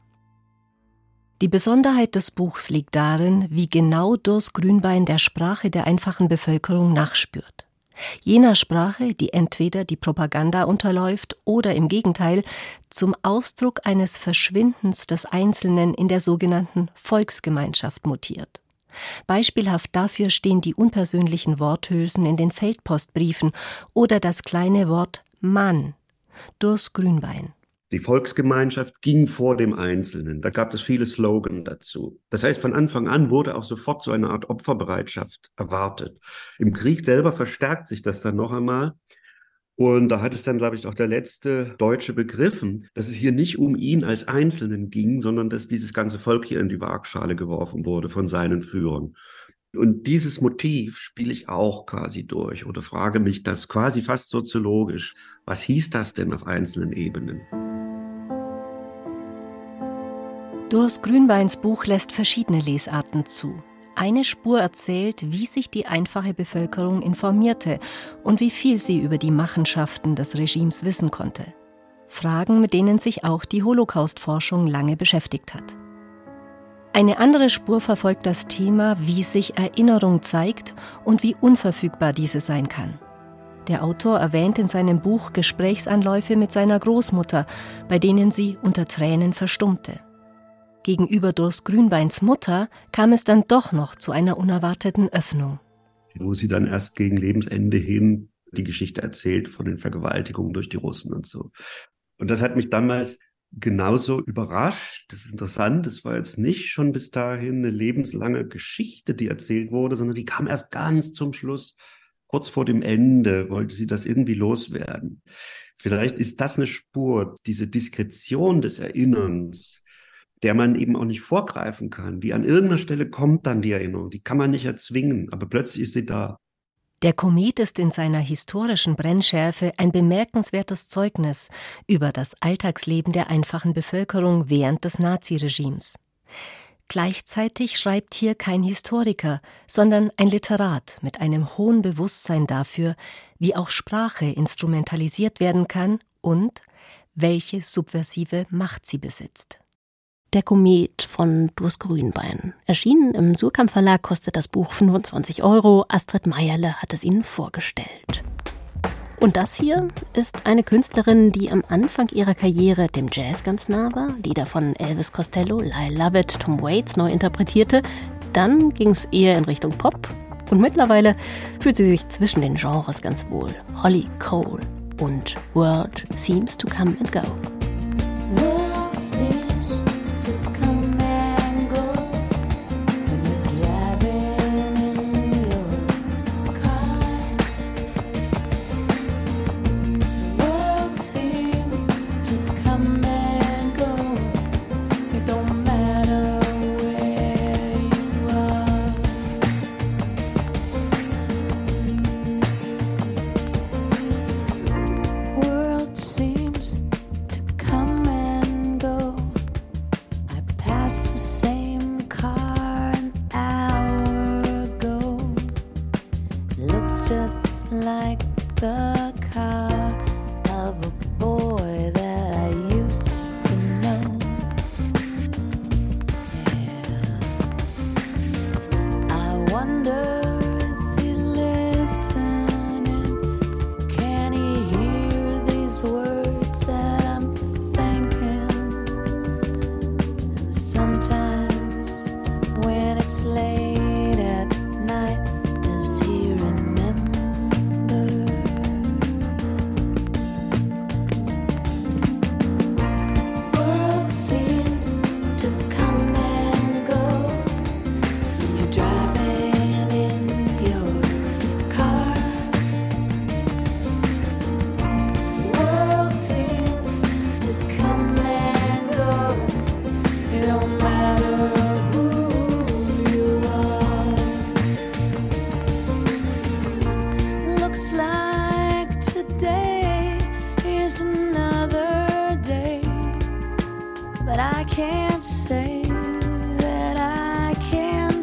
Die Besonderheit des Buchs liegt darin, wie genau Durs Grünbein der Sprache der einfachen Bevölkerung nachspürt jener Sprache, die entweder die Propaganda unterläuft oder im Gegenteil zum Ausdruck eines Verschwindens des Einzelnen in der sogenannten Volksgemeinschaft mutiert. Beispielhaft dafür stehen die unpersönlichen Worthülsen in den Feldpostbriefen oder das kleine Wort Mann, durchs Grünbein. Die Volksgemeinschaft ging vor dem Einzelnen. Da gab es viele Slogan dazu. Das heißt, von Anfang an wurde auch sofort so eine Art Opferbereitschaft erwartet. Im Krieg selber verstärkt sich das dann noch einmal. Und da hat es dann, glaube ich, auch der letzte Deutsche begriffen, dass es hier nicht um ihn als Einzelnen ging, sondern dass dieses ganze Volk hier in die Waagschale geworfen wurde von seinen Führern. Und dieses Motiv spiele ich auch quasi durch oder frage mich das quasi fast soziologisch. Was hieß das denn auf einzelnen Ebenen? Durs Grünbeins Buch lässt verschiedene Lesarten zu. Eine Spur erzählt, wie sich die einfache Bevölkerung informierte und wie viel sie über die Machenschaften des Regimes wissen konnte. Fragen, mit denen sich auch die Holocaust-Forschung lange beschäftigt hat. Eine andere Spur verfolgt das Thema, wie sich Erinnerung zeigt und wie unverfügbar diese sein kann. Der Autor erwähnt in seinem Buch Gesprächsanläufe mit seiner Großmutter, bei denen sie unter Tränen verstummte. Gegenüber Durs Grünbeins Mutter kam es dann doch noch zu einer unerwarteten Öffnung. Wo sie dann erst gegen Lebensende hin die Geschichte erzählt von den Vergewaltigungen durch die Russen und so. Und das hat mich damals genauso überrascht. Das ist interessant. Das war jetzt nicht schon bis dahin eine lebenslange Geschichte, die erzählt wurde, sondern die kam erst ganz zum Schluss. Kurz vor dem Ende wollte sie das irgendwie loswerden. Vielleicht ist das eine Spur, diese Diskretion des Erinnerns, der man eben auch nicht vorgreifen kann. Die an irgendeiner Stelle kommt dann die Erinnerung, die kann man nicht erzwingen, aber plötzlich ist sie da. Der Komet ist in seiner historischen Brennschärfe ein bemerkenswertes Zeugnis über das Alltagsleben der einfachen Bevölkerung während des Naziregimes. Gleichzeitig schreibt hier kein Historiker, sondern ein Literat mit einem hohen Bewusstsein dafür, wie auch Sprache instrumentalisiert werden kann und welche subversive Macht sie besitzt. Der Komet von Durst Grünbein. Erschienen im Surkamp Verlag kostet das Buch 25 Euro. Astrid Meierle hat es Ihnen vorgestellt. Und das hier ist eine Künstlerin, die am Anfang ihrer Karriere dem Jazz ganz nah war, Lieder von Elvis Costello, Lyle Lovett, Tom Waits neu interpretierte. Dann ging es eher in Richtung Pop und mittlerweile fühlt sie sich zwischen den Genres ganz wohl. Holly Cole und World Seems to Come and Go.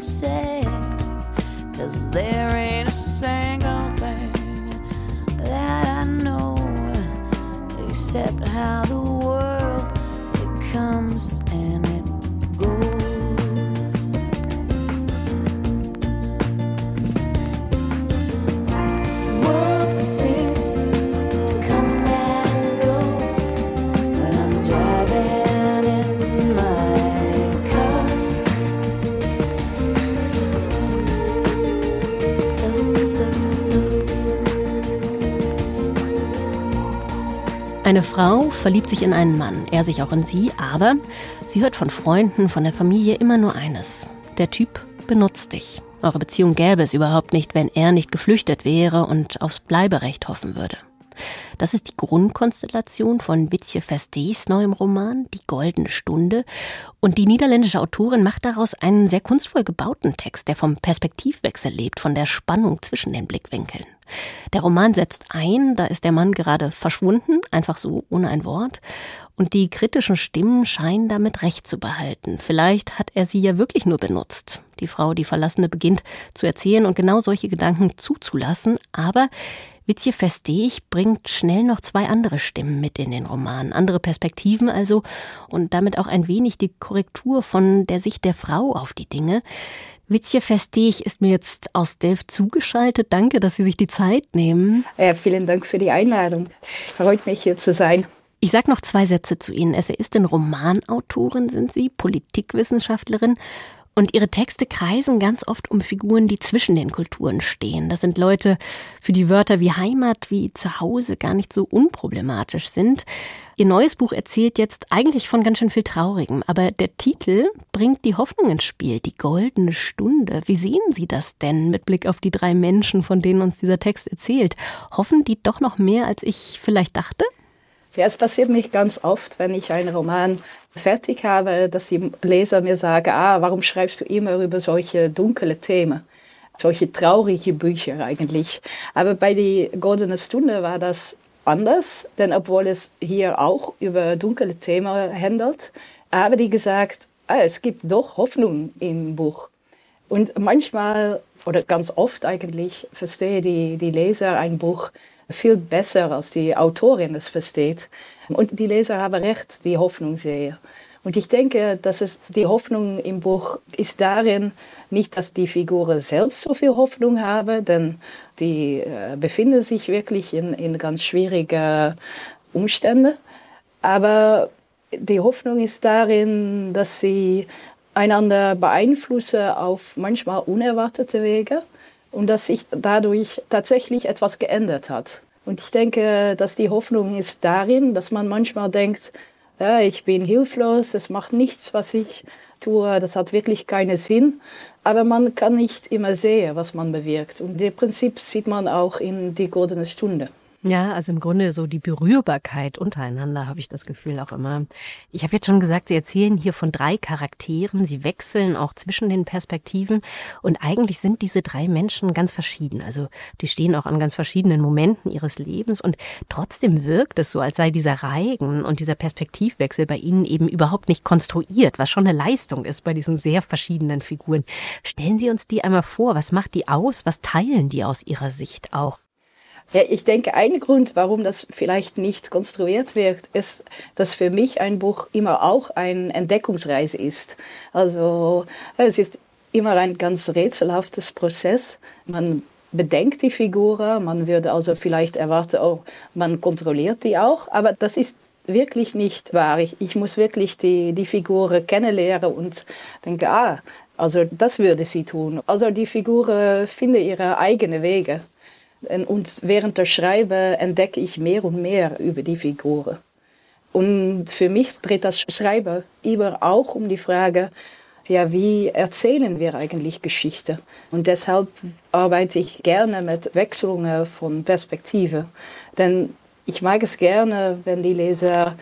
say. Cause there ain't a single thing that I know except how. Eine Frau verliebt sich in einen Mann, er sich auch in sie, aber sie hört von Freunden, von der Familie immer nur eines. Der Typ benutzt dich. Eure Beziehung gäbe es überhaupt nicht, wenn er nicht geflüchtet wäre und aufs Bleiberecht hoffen würde. Das ist die Grundkonstellation von Witzje Verstees neuem Roman Die goldene Stunde. Und die niederländische Autorin macht daraus einen sehr kunstvoll gebauten Text, der vom Perspektivwechsel lebt, von der Spannung zwischen den Blickwinkeln. Der Roman setzt ein, da ist der Mann gerade verschwunden, einfach so ohne ein Wort. Und die kritischen Stimmen scheinen damit Recht zu behalten. Vielleicht hat er sie ja wirklich nur benutzt. Die Frau, die Verlassene, beginnt zu erzählen und genau solche Gedanken zuzulassen. Aber Witzje Festech bringt schnell noch zwei andere Stimmen mit in den Roman, andere Perspektiven also und damit auch ein wenig die Korrektur von der Sicht der Frau auf die Dinge. Witzje Festech ist mir jetzt aus Delft zugeschaltet. Danke, dass Sie sich die Zeit nehmen. Ja, vielen Dank für die Einladung. Es freut mich, hier zu sein. Ich sage noch zwei Sätze zu Ihnen. Essayistin, Romanautorin sind Sie, Politikwissenschaftlerin und ihre Texte kreisen ganz oft um Figuren, die zwischen den Kulturen stehen. Das sind Leute, für die Wörter wie Heimat, wie Zuhause gar nicht so unproblematisch sind. Ihr neues Buch erzählt jetzt eigentlich von ganz schön viel Traurigem, aber der Titel bringt die Hoffnung ins Spiel, die goldene Stunde. Wie sehen Sie das denn mit Blick auf die drei Menschen, von denen uns dieser Text erzählt? Hoffen die doch noch mehr, als ich vielleicht dachte? Ja, es passiert mich ganz oft, wenn ich einen Roman fertig habe, dass die Leser mir sagen, ah, warum schreibst du immer über solche dunkle Themen? solche traurige Bücher eigentlich. Aber bei die Goldene Stunde war das anders, denn obwohl es hier auch über dunkle Themen handelt, haben die gesagt, ah, es gibt doch Hoffnung im Buch. Und manchmal oder ganz oft eigentlich verstehe die, die Leser ein Buch viel besser, als die Autorin es versteht. Und die Leser haben recht, die Hoffnung sehen. Und ich denke, dass es die Hoffnung im Buch ist darin, nicht, dass die Figuren selbst so viel Hoffnung haben, denn die äh, befinden sich wirklich in, in ganz schwierigen Umständen. Aber die Hoffnung ist darin, dass sie einander beeinflussen auf manchmal unerwartete Wege und dass sich dadurch tatsächlich etwas geändert hat. Und ich denke, dass die Hoffnung ist darin, dass man manchmal denkt, ja, ich bin hilflos, es macht nichts, was ich tue, das hat wirklich keinen Sinn. Aber man kann nicht immer sehen, was man bewirkt. Und im Prinzip sieht man auch in die goldene Stunde. Ja, also im Grunde so die Berührbarkeit untereinander habe ich das Gefühl auch immer. Ich habe jetzt schon gesagt, Sie erzählen hier von drei Charakteren. Sie wechseln auch zwischen den Perspektiven. Und eigentlich sind diese drei Menschen ganz verschieden. Also die stehen auch an ganz verschiedenen Momenten ihres Lebens. Und trotzdem wirkt es so, als sei dieser Reigen und dieser Perspektivwechsel bei Ihnen eben überhaupt nicht konstruiert, was schon eine Leistung ist bei diesen sehr verschiedenen Figuren. Stellen Sie uns die einmal vor. Was macht die aus? Was teilen die aus Ihrer Sicht auch? Ja, ich denke, ein Grund, warum das vielleicht nicht konstruiert wird, ist, dass für mich ein Buch immer auch eine Entdeckungsreise ist. Also es ist immer ein ganz rätselhaftes Prozess. Man bedenkt die Figuren, man würde also vielleicht erwarten, oh, man kontrolliert die auch, aber das ist wirklich nicht wahr. Ich, ich muss wirklich die, die Figuren kennenlernen und denke, ah, also das würde sie tun. Also die Figuren finden ihre eigenen Wege. Und während der Schreibe entdecke ich mehr und mehr über die Figuren. Und für mich dreht das Schreiben immer auch um die Frage, ja, wie erzählen wir eigentlich Geschichte? Und deshalb arbeite ich gerne mit Wechselungen von Perspektive. Denn ich mag es gerne, wenn die Leser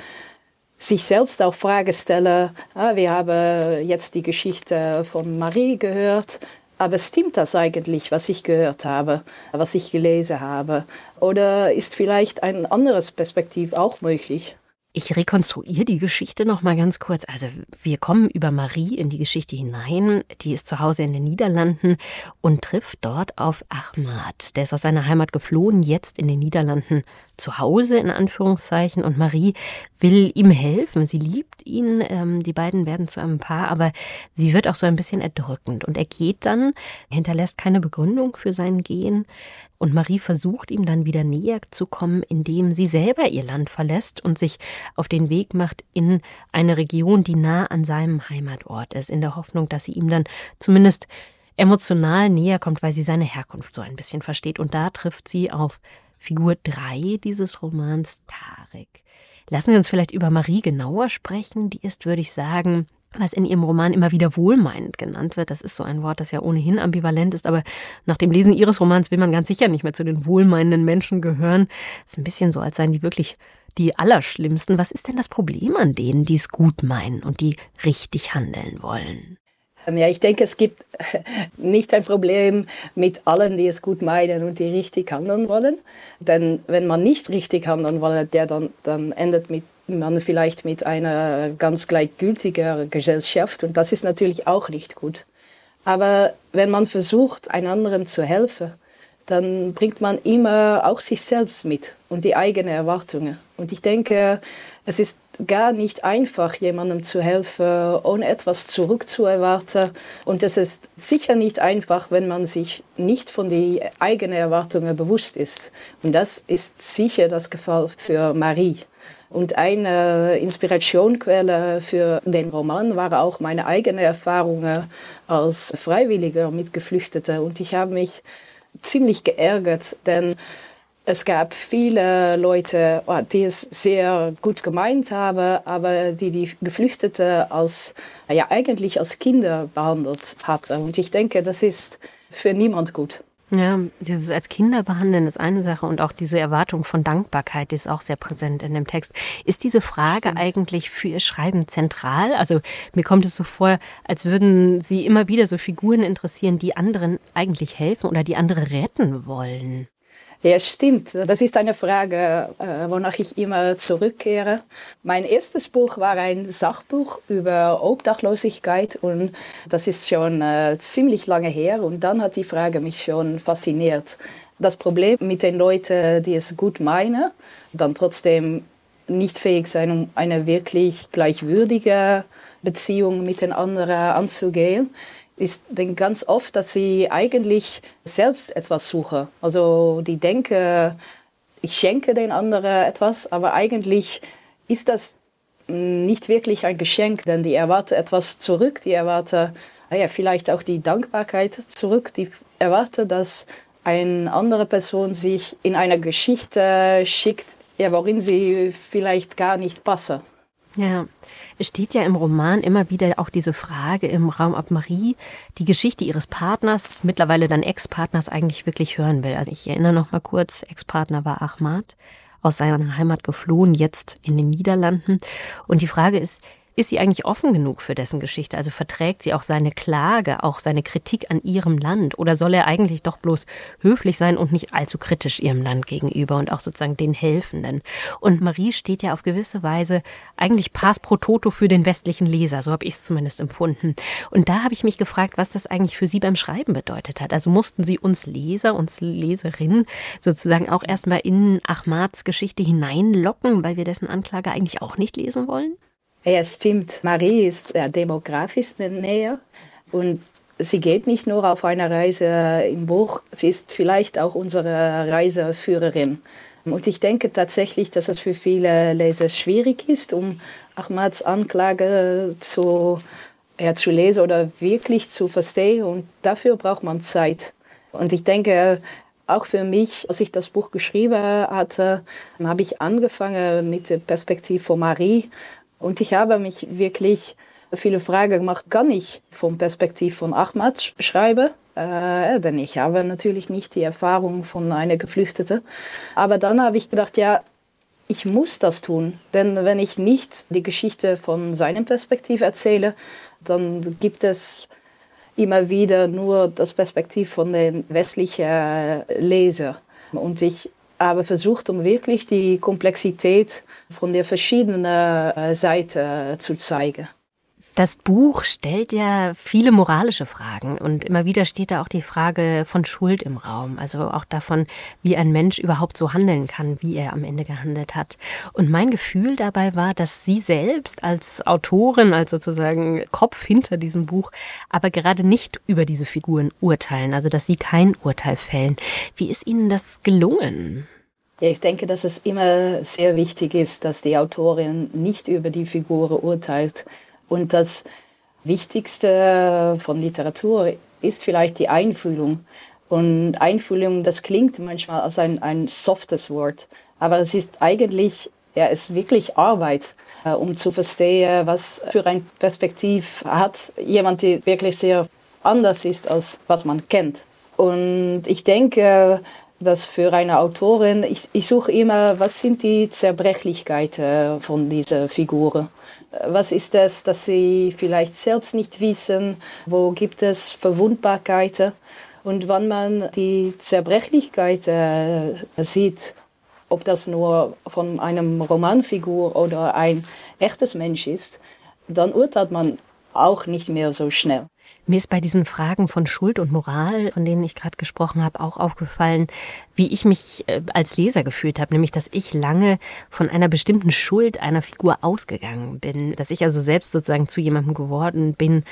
sich selbst auch Fragen stellen. Ah, wir haben jetzt die Geschichte von Marie gehört. Aber stimmt das eigentlich, was ich gehört habe, was ich gelesen habe? Oder ist vielleicht ein anderes Perspektiv auch möglich? Ich rekonstruiere die Geschichte noch mal ganz kurz. Also wir kommen über Marie in die Geschichte hinein. Die ist zu Hause in den Niederlanden und trifft dort auf Ahmad. Der ist aus seiner Heimat geflohen, jetzt in den Niederlanden zu Hause in Anführungszeichen. Und Marie will ihm helfen. Sie liebt ihn. Ähm, die beiden werden zu einem Paar, aber sie wird auch so ein bisschen erdrückend. Und er geht dann, hinterlässt keine Begründung für sein Gehen. Und Marie versucht ihm dann wieder näher zu kommen, indem sie selber ihr Land verlässt und sich auf den Weg macht in eine Region, die nah an seinem Heimatort ist, in der Hoffnung, dass sie ihm dann zumindest emotional näher kommt, weil sie seine Herkunft so ein bisschen versteht. Und da trifft sie auf Figur 3 dieses Romans, Tarek. Lassen Sie uns vielleicht über Marie genauer sprechen. Die ist, würde ich sagen, was in ihrem Roman immer wieder wohlmeinend genannt wird. Das ist so ein Wort, das ja ohnehin ambivalent ist, aber nach dem Lesen ihres Romans will man ganz sicher nicht mehr zu den wohlmeinenden Menschen gehören. Es ist ein bisschen so, als seien die wirklich die Allerschlimmsten. Was ist denn das Problem an denen, die es gut meinen und die richtig handeln wollen? Ähm, ja, ich denke, es gibt nicht ein Problem mit allen, die es gut meinen und die richtig handeln wollen. Denn wenn man nicht richtig handeln will, der dann, dann endet mit man vielleicht mit einer ganz gleichgültigen Gesellschaft und das ist natürlich auch nicht gut. Aber wenn man versucht, einem zu helfen, dann bringt man immer auch sich selbst mit und die eigenen Erwartungen. Und ich denke, es ist gar nicht einfach, jemandem zu helfen, ohne etwas zurückzuerwarten. Und es ist sicher nicht einfach, wenn man sich nicht von den eigenen Erwartungen bewusst ist. Und das ist sicher das Gefall für Marie. Und eine Inspirationsquelle für den Roman war auch meine eigene Erfahrungen als Freiwilliger mit Geflüchteten. Und ich habe mich ziemlich geärgert, denn es gab viele Leute, oh, die es sehr gut gemeint haben, aber die die Geflüchteten als, ja, eigentlich als Kinder behandelt hatten. Und ich denke, das ist für niemand gut. Ja, dieses als Kinder behandeln ist eine Sache und auch diese Erwartung von Dankbarkeit, die ist auch sehr präsent in dem Text. Ist diese Frage Stimmt. eigentlich für Ihr Schreiben zentral? Also mir kommt es so vor, als würden Sie immer wieder so Figuren interessieren, die anderen eigentlich helfen oder die andere retten wollen. Ja, stimmt. Das ist eine Frage, äh, wonach ich immer zurückkehre. Mein erstes Buch war ein Sachbuch über Obdachlosigkeit und das ist schon äh, ziemlich lange her und dann hat die Frage mich schon fasziniert. Das Problem mit den Leuten, die es gut meinen, dann trotzdem nicht fähig sein, um eine wirklich gleichwürdige Beziehung mit den anderen anzugehen, ist denn ganz oft, dass sie eigentlich selbst etwas suchen. Also die denken, ich schenke den anderen etwas, aber eigentlich ist das nicht wirklich ein Geschenk, denn die erwarten etwas zurück, die erwarten ja, vielleicht auch die Dankbarkeit zurück, die erwarten, dass eine andere Person sich in eine Geschichte schickt, ja, worin sie vielleicht gar nicht passen. Ja, steht ja im Roman immer wieder auch diese Frage im Raum, ob Marie die Geschichte ihres Partners, mittlerweile dann Ex-Partners, eigentlich wirklich hören will. Also ich erinnere noch mal kurz, Ex-Partner war Ahmad, aus seiner Heimat geflohen, jetzt in den Niederlanden. Und die Frage ist, ist sie eigentlich offen genug für dessen Geschichte? Also verträgt sie auch seine Klage, auch seine Kritik an ihrem Land? Oder soll er eigentlich doch bloß höflich sein und nicht allzu kritisch ihrem Land gegenüber und auch sozusagen den Helfenden? Und Marie steht ja auf gewisse Weise eigentlich pass pro toto für den westlichen Leser, so habe ich es zumindest empfunden. Und da habe ich mich gefragt, was das eigentlich für Sie beim Schreiben bedeutet hat. Also mussten Sie uns Leser, uns Leserinnen sozusagen auch erstmal in Ahmads Geschichte hineinlocken, weil wir dessen Anklage eigentlich auch nicht lesen wollen? Ja, stimmt. Marie ist ja, demografisch näher und sie geht nicht nur auf eine Reise im Buch, sie ist vielleicht auch unsere Reiseführerin. Und ich denke tatsächlich, dass es für viele Leser schwierig ist, um Ahmads Anklage zu, ja, zu lesen oder wirklich zu verstehen. Und dafür braucht man Zeit. Und ich denke, auch für mich, als ich das Buch geschrieben hatte, habe ich angefangen mit der Perspektive von Marie und ich habe mich wirklich viele Fragen gemacht, kann ich vom Perspektiv von Ahmad schreiben? Äh, denn ich habe natürlich nicht die Erfahrung von einer Geflüchteten. Aber dann habe ich gedacht, ja, ich muss das tun. Denn wenn ich nicht die Geschichte von seinem Perspektiv erzähle, dann gibt es immer wieder nur das Perspektiv von den westlichen Lesern. Und ich aber versucht, um wirklich die Komplexität von der verschiedenen äh, Seite zu zeigen. Das Buch stellt ja viele moralische Fragen und immer wieder steht da auch die Frage von Schuld im Raum, also auch davon, wie ein Mensch überhaupt so handeln kann, wie er am Ende gehandelt hat. Und mein Gefühl dabei war, dass Sie selbst als Autorin, als sozusagen Kopf hinter diesem Buch, aber gerade nicht über diese Figuren urteilen, also dass Sie kein Urteil fällen. Wie ist Ihnen das gelungen? Ja, ich denke, dass es immer sehr wichtig ist, dass die Autorin nicht über die Figuren urteilt, und das Wichtigste von Literatur ist vielleicht die Einfühlung. Und Einfühlung, das klingt manchmal als ein, ein softes Wort, aber es ist eigentlich, ja, es ist wirklich Arbeit, äh, um zu verstehen, was für ein Perspektiv hat jemand, der wirklich sehr anders ist, als was man kennt. Und ich denke, dass für eine Autorin, ich, ich suche immer, was sind die Zerbrechlichkeiten von dieser Figuren was ist es, dass sie vielleicht selbst nicht wissen? Wo gibt es Verwundbarkeiten? Und wenn man die Zerbrechlichkeit äh, sieht, ob das nur von einem Romanfigur oder ein echtes Mensch ist, dann urteilt man auch nicht mehr so schnell. Mir ist bei diesen Fragen von Schuld und Moral, von denen ich gerade gesprochen habe, auch aufgefallen, wie ich mich äh, als Leser gefühlt habe, nämlich dass ich lange von einer bestimmten Schuld einer Figur ausgegangen bin, dass ich also selbst sozusagen zu jemandem geworden bin,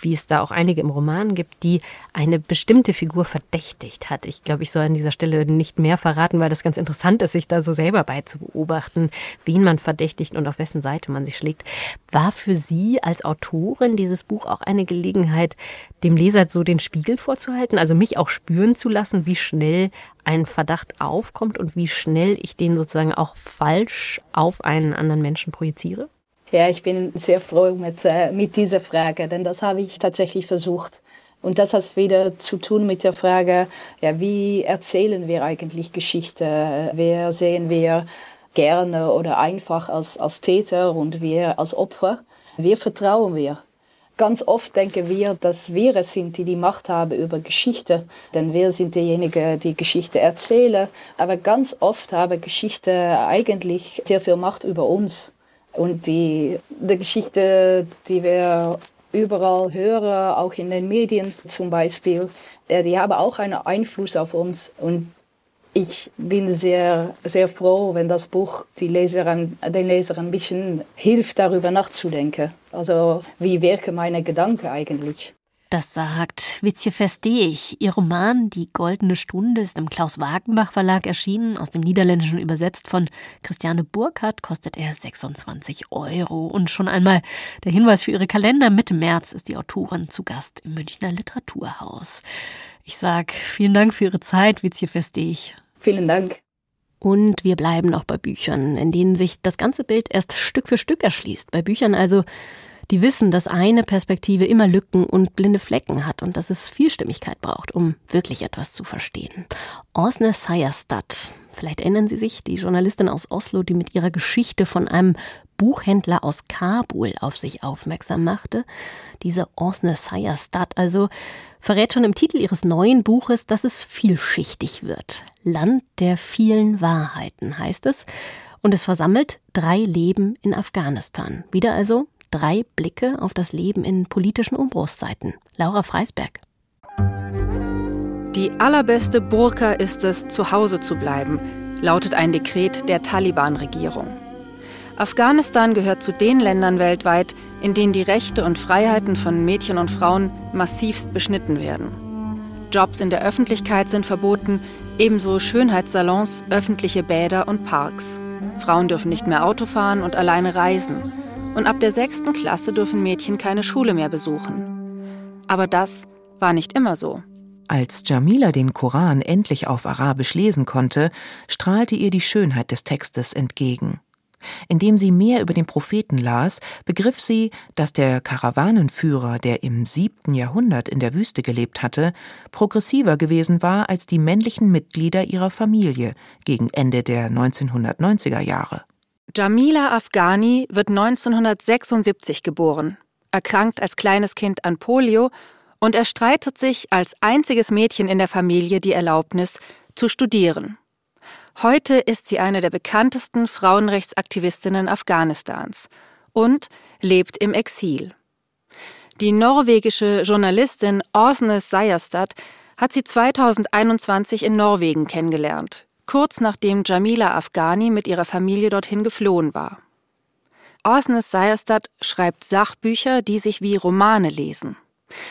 wie es da auch einige im Roman gibt, die eine bestimmte Figur verdächtigt hat. Ich glaube, ich soll an dieser Stelle nicht mehr verraten, weil das ganz interessant ist, sich da so selber bei zu beobachten, wen man verdächtigt und auf wessen Seite man sich schlägt. War für Sie als Autorin dieses Buch auch eine Gelegenheit, dem Leser so den Spiegel vorzuhalten, also mich auch spüren zu lassen, wie schnell ein Verdacht aufkommt und wie schnell ich den sozusagen auch falsch auf einen anderen Menschen projiziere? Ja, ich bin sehr froh mit, äh, mit dieser Frage, denn das habe ich tatsächlich versucht. Und das hat wieder zu tun mit der Frage, ja, wie erzählen wir eigentlich Geschichte? Wer sehen wir gerne oder einfach als, als Täter und wir als Opfer? Wer vertrauen wir? Ganz oft denken wir, dass wir es sind, die die Macht haben über Geschichte. Denn wir sind diejenigen, die Geschichte erzählen. Aber ganz oft haben Geschichte eigentlich sehr viel Macht über uns. Und die, die Geschichte, die wir überall höre, auch in den Medien zum Beispiel, äh, die haben auch einen Einfluss auf uns. Und ich bin sehr, sehr froh, wenn das Buch die Leserin, den Leser ein bisschen hilft, darüber nachzudenken. Also wie wirken meine Gedanken eigentlich? Das sagt Witzje Versteh Ihr Roman Die Goldene Stunde ist im Klaus Wagenbach Verlag erschienen, aus dem Niederländischen übersetzt von Christiane Burkhardt, kostet er 26 Euro. Und schon einmal der Hinweis für Ihre Kalender. Mitte März ist die Autorin zu Gast im Münchner Literaturhaus. Ich sag vielen Dank für Ihre Zeit, Witzje Versteh Vielen Dank. Und wir bleiben noch bei Büchern, in denen sich das ganze Bild erst Stück für Stück erschließt. Bei Büchern also, die wissen, dass eine Perspektive immer Lücken und blinde Flecken hat und dass es Vielstimmigkeit braucht, um wirklich etwas zu verstehen. Osne Sayerstadt, vielleicht erinnern Sie sich, die Journalistin aus Oslo, die mit ihrer Geschichte von einem Buchhändler aus Kabul auf sich aufmerksam machte. Diese Osne Sayerstadt also verrät schon im Titel ihres neuen Buches, dass es vielschichtig wird. Land der vielen Wahrheiten heißt es. Und es versammelt drei Leben in Afghanistan. Wieder also drei Blicke auf das Leben in politischen Umbruchszeiten. Laura Freisberg. Die allerbeste Burka ist es, zu Hause zu bleiben, lautet ein Dekret der Taliban-Regierung. Afghanistan gehört zu den Ländern weltweit, in denen die Rechte und Freiheiten von Mädchen und Frauen massivst beschnitten werden. Jobs in der Öffentlichkeit sind verboten, ebenso Schönheitssalons, öffentliche Bäder und Parks. Frauen dürfen nicht mehr Auto fahren und alleine reisen und ab der sechsten Klasse dürfen Mädchen keine Schule mehr besuchen. Aber das war nicht immer so. Als Jamila den Koran endlich auf Arabisch lesen konnte, strahlte ihr die Schönheit des Textes entgegen. Indem sie mehr über den Propheten las, begriff sie, dass der Karawanenführer, der im siebten Jahrhundert in der Wüste gelebt hatte, progressiver gewesen war als die männlichen Mitglieder ihrer Familie gegen Ende der 1990er Jahre. Jamila Afghani wird 1976 geboren, erkrankt als kleines Kind an Polio und erstreitet sich als einziges Mädchen in der Familie die Erlaubnis zu studieren. Heute ist sie eine der bekanntesten Frauenrechtsaktivistinnen Afghanistans und lebt im Exil. Die norwegische Journalistin Åsne Seierstad hat sie 2021 in Norwegen kennengelernt kurz nachdem Jamila Afghani mit ihrer Familie dorthin geflohen war. Osnes Seierstadt schreibt Sachbücher, die sich wie Romane lesen.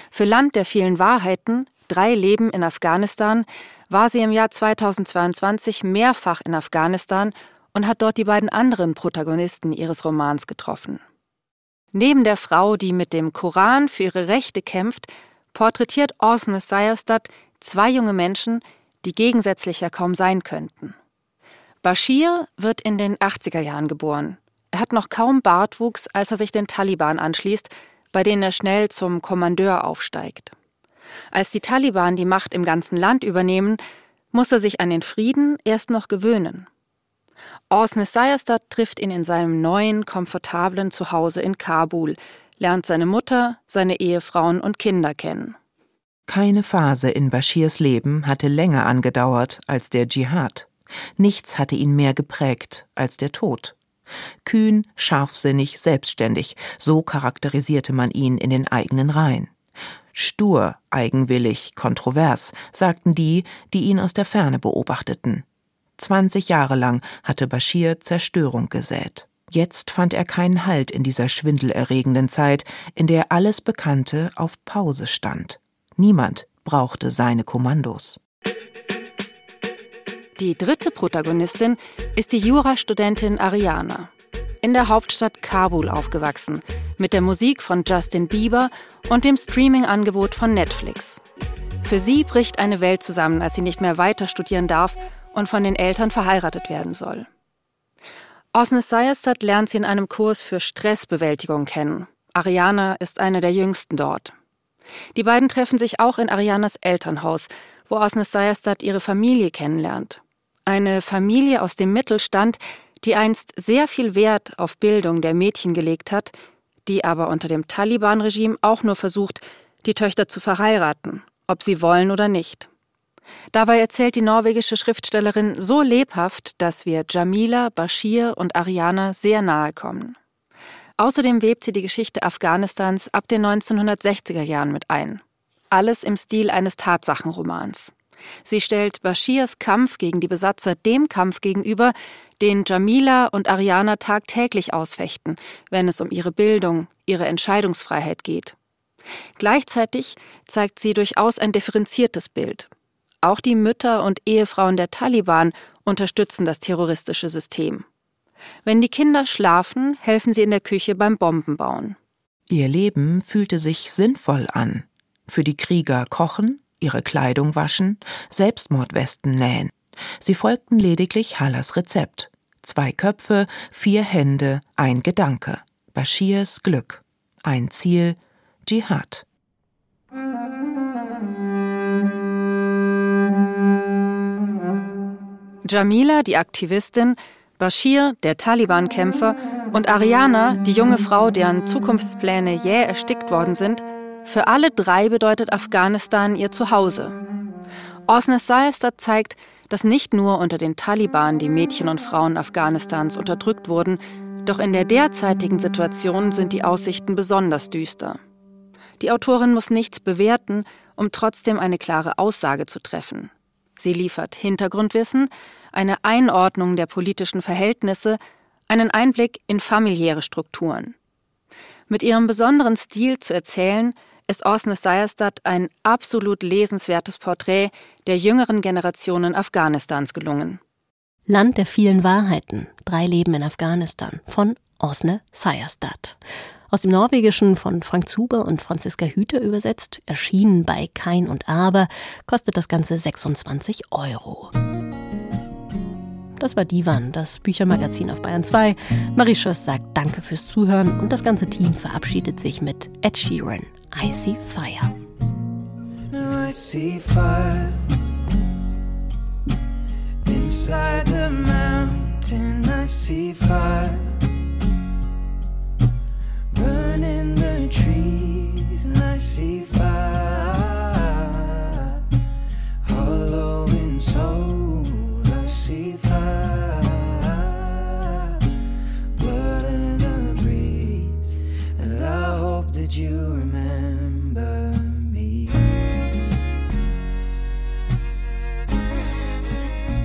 Für Land der vielen Wahrheiten, drei Leben in Afghanistan, war sie im Jahr 2022 mehrfach in Afghanistan und hat dort die beiden anderen Protagonisten ihres Romans getroffen. Neben der Frau, die mit dem Koran für ihre Rechte kämpft, porträtiert Osnes Seierstadt zwei junge Menschen, die gegensätzlicher kaum sein könnten. Bashir wird in den 80er Jahren geboren. Er hat noch kaum Bartwuchs, als er sich den Taliban anschließt, bei denen er schnell zum Kommandeur aufsteigt. Als die Taliban die Macht im ganzen Land übernehmen, muss er sich an den Frieden erst noch gewöhnen. Osne Sayerstad trifft ihn in seinem neuen, komfortablen Zuhause in Kabul, lernt seine Mutter, seine Ehefrauen und Kinder kennen. Keine Phase in Bashirs Leben hatte länger angedauert als der Dschihad. Nichts hatte ihn mehr geprägt als der Tod. Kühn, scharfsinnig, selbstständig, so charakterisierte man ihn in den eigenen Reihen. Stur, eigenwillig, kontrovers, sagten die, die ihn aus der Ferne beobachteten. Zwanzig Jahre lang hatte Bashir Zerstörung gesät. Jetzt fand er keinen Halt in dieser schwindelerregenden Zeit, in der alles Bekannte auf Pause stand. Niemand brauchte seine Kommandos. Die dritte Protagonistin ist die Jurastudentin Ariana. In der Hauptstadt Kabul aufgewachsen, mit der Musik von Justin Bieber und dem Streaming-Angebot von Netflix. Für sie bricht eine Welt zusammen, als sie nicht mehr weiter studieren darf und von den Eltern verheiratet werden soll. Osnes Sayerstadt lernt sie in einem Kurs für Stressbewältigung kennen. Ariana ist eine der jüngsten dort. Die beiden treffen sich auch in Arianas Elternhaus, wo Osnes Seierstadt ihre Familie kennenlernt. Eine Familie aus dem Mittelstand, die einst sehr viel Wert auf Bildung der Mädchen gelegt hat, die aber unter dem Taliban-Regime auch nur versucht, die Töchter zu verheiraten, ob sie wollen oder nicht. Dabei erzählt die norwegische Schriftstellerin so lebhaft, dass wir Jamila, Bashir und Ariana sehr nahe kommen. Außerdem webt sie die Geschichte Afghanistans ab den 1960er Jahren mit ein. Alles im Stil eines Tatsachenromans. Sie stellt Bashirs Kampf gegen die Besatzer dem Kampf gegenüber, den Jamila und Ariana tagtäglich ausfechten, wenn es um ihre Bildung, ihre Entscheidungsfreiheit geht. Gleichzeitig zeigt sie durchaus ein differenziertes Bild. Auch die Mütter und Ehefrauen der Taliban unterstützen das terroristische System. Wenn die Kinder schlafen, helfen sie in der Küche beim Bombenbauen. Ihr Leben fühlte sich sinnvoll an. Für die Krieger kochen, ihre Kleidung waschen, Selbstmordwesten nähen. Sie folgten lediglich Hallas Rezept. Zwei Köpfe, vier Hände, ein Gedanke. Bashirs Glück. Ein Ziel, Dschihad. Jamila, die Aktivistin, Bashir, der Taliban-Kämpfer, und Ariana, die junge Frau, deren Zukunftspläne jäh erstickt worden sind, für alle drei bedeutet Afghanistan ihr Zuhause. Osnes Sayestad zeigt, dass nicht nur unter den Taliban die Mädchen und Frauen Afghanistans unterdrückt wurden, doch in der derzeitigen Situation sind die Aussichten besonders düster. Die Autorin muss nichts bewerten, um trotzdem eine klare Aussage zu treffen. Sie liefert Hintergrundwissen, eine Einordnung der politischen Verhältnisse, einen Einblick in familiäre Strukturen. Mit ihrem besonderen Stil zu erzählen, ist Osne Sayerstadt ein absolut lesenswertes Porträt der jüngeren Generationen Afghanistans gelungen. Land der vielen Wahrheiten. Drei Leben in Afghanistan von Osne Sayerstadt. Aus dem Norwegischen von Frank Zuber und Franziska Hüter übersetzt, erschienen bei Kein und Aber, kostet das Ganze 26 Euro. Das war Divan, das Büchermagazin auf Bayern 2. Marie Schöss sagt Danke fürs Zuhören und das ganze Team verabschiedet sich mit Ed Sheeran, I See Fire. Now I see fire Inside the mountain I see fire Burning the trees and I see fire Hollow in hope that you remember me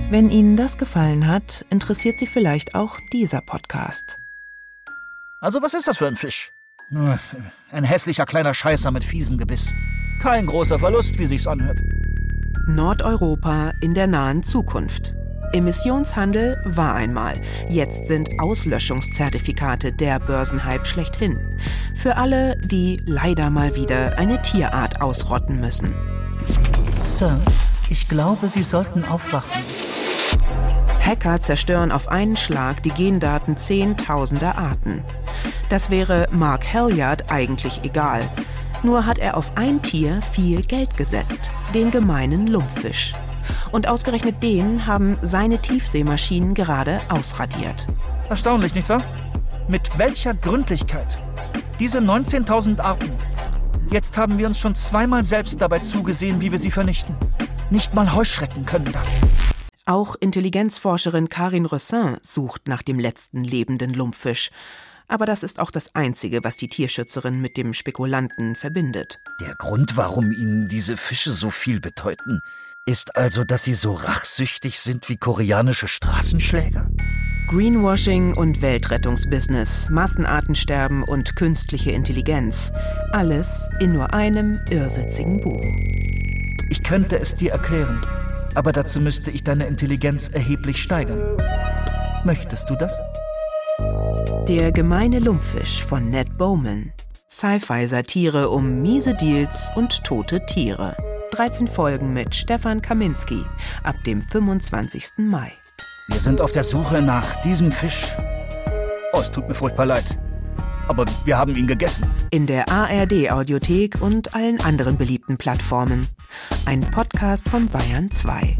Wenn Ihnen das gefallen hat, interessiert Sie vielleicht auch dieser Podcast. Also was ist das für ein Fisch? Ein hässlicher kleiner Scheißer mit fiesem Gebiss. Kein großer Verlust, wie sich's anhört. Nordeuropa in der nahen Zukunft. Emissionshandel war einmal. Jetzt sind Auslöschungszertifikate der Börsenhype schlechthin. Für alle, die leider mal wieder eine Tierart ausrotten müssen. Sir, ich glaube, Sie sollten aufwachen. Hacker zerstören auf einen Schlag die Gendaten zehntausender Arten. Das wäre Mark Halliard eigentlich egal. Nur hat er auf ein Tier viel Geld gesetzt, den gemeinen Lumpfisch. Und ausgerechnet den haben seine Tiefseemaschinen gerade ausradiert. Erstaunlich, nicht wahr? Mit welcher Gründlichkeit? Diese 19.000 Arten. Jetzt haben wir uns schon zweimal selbst dabei zugesehen, wie wir sie vernichten. Nicht mal Heuschrecken können das. Auch Intelligenzforscherin Karin Rossin sucht nach dem letzten lebenden Lumpfisch. Aber das ist auch das Einzige, was die Tierschützerin mit dem Spekulanten verbindet. Der Grund, warum ihnen diese Fische so viel bedeuten, ist also, dass sie so rachsüchtig sind wie koreanische Straßenschläger? Greenwashing und Weltrettungsbusiness, Massenartensterben und künstliche Intelligenz. Alles in nur einem irrwitzigen Buch. Ich könnte es dir erklären, aber dazu müsste ich deine Intelligenz erheblich steigern. Möchtest du das? Der gemeine Lumpfisch von Ned Bowman. Sci-Fi-Satire um miese Deals und tote Tiere. 13 Folgen mit Stefan Kaminski ab dem 25. Mai. Wir sind auf der Suche nach diesem Fisch. Oh, es tut mir furchtbar leid. aber wir haben ihn gegessen. In der ARD Audiothek und allen anderen beliebten Plattformen. Ein Podcast von Bayern 2.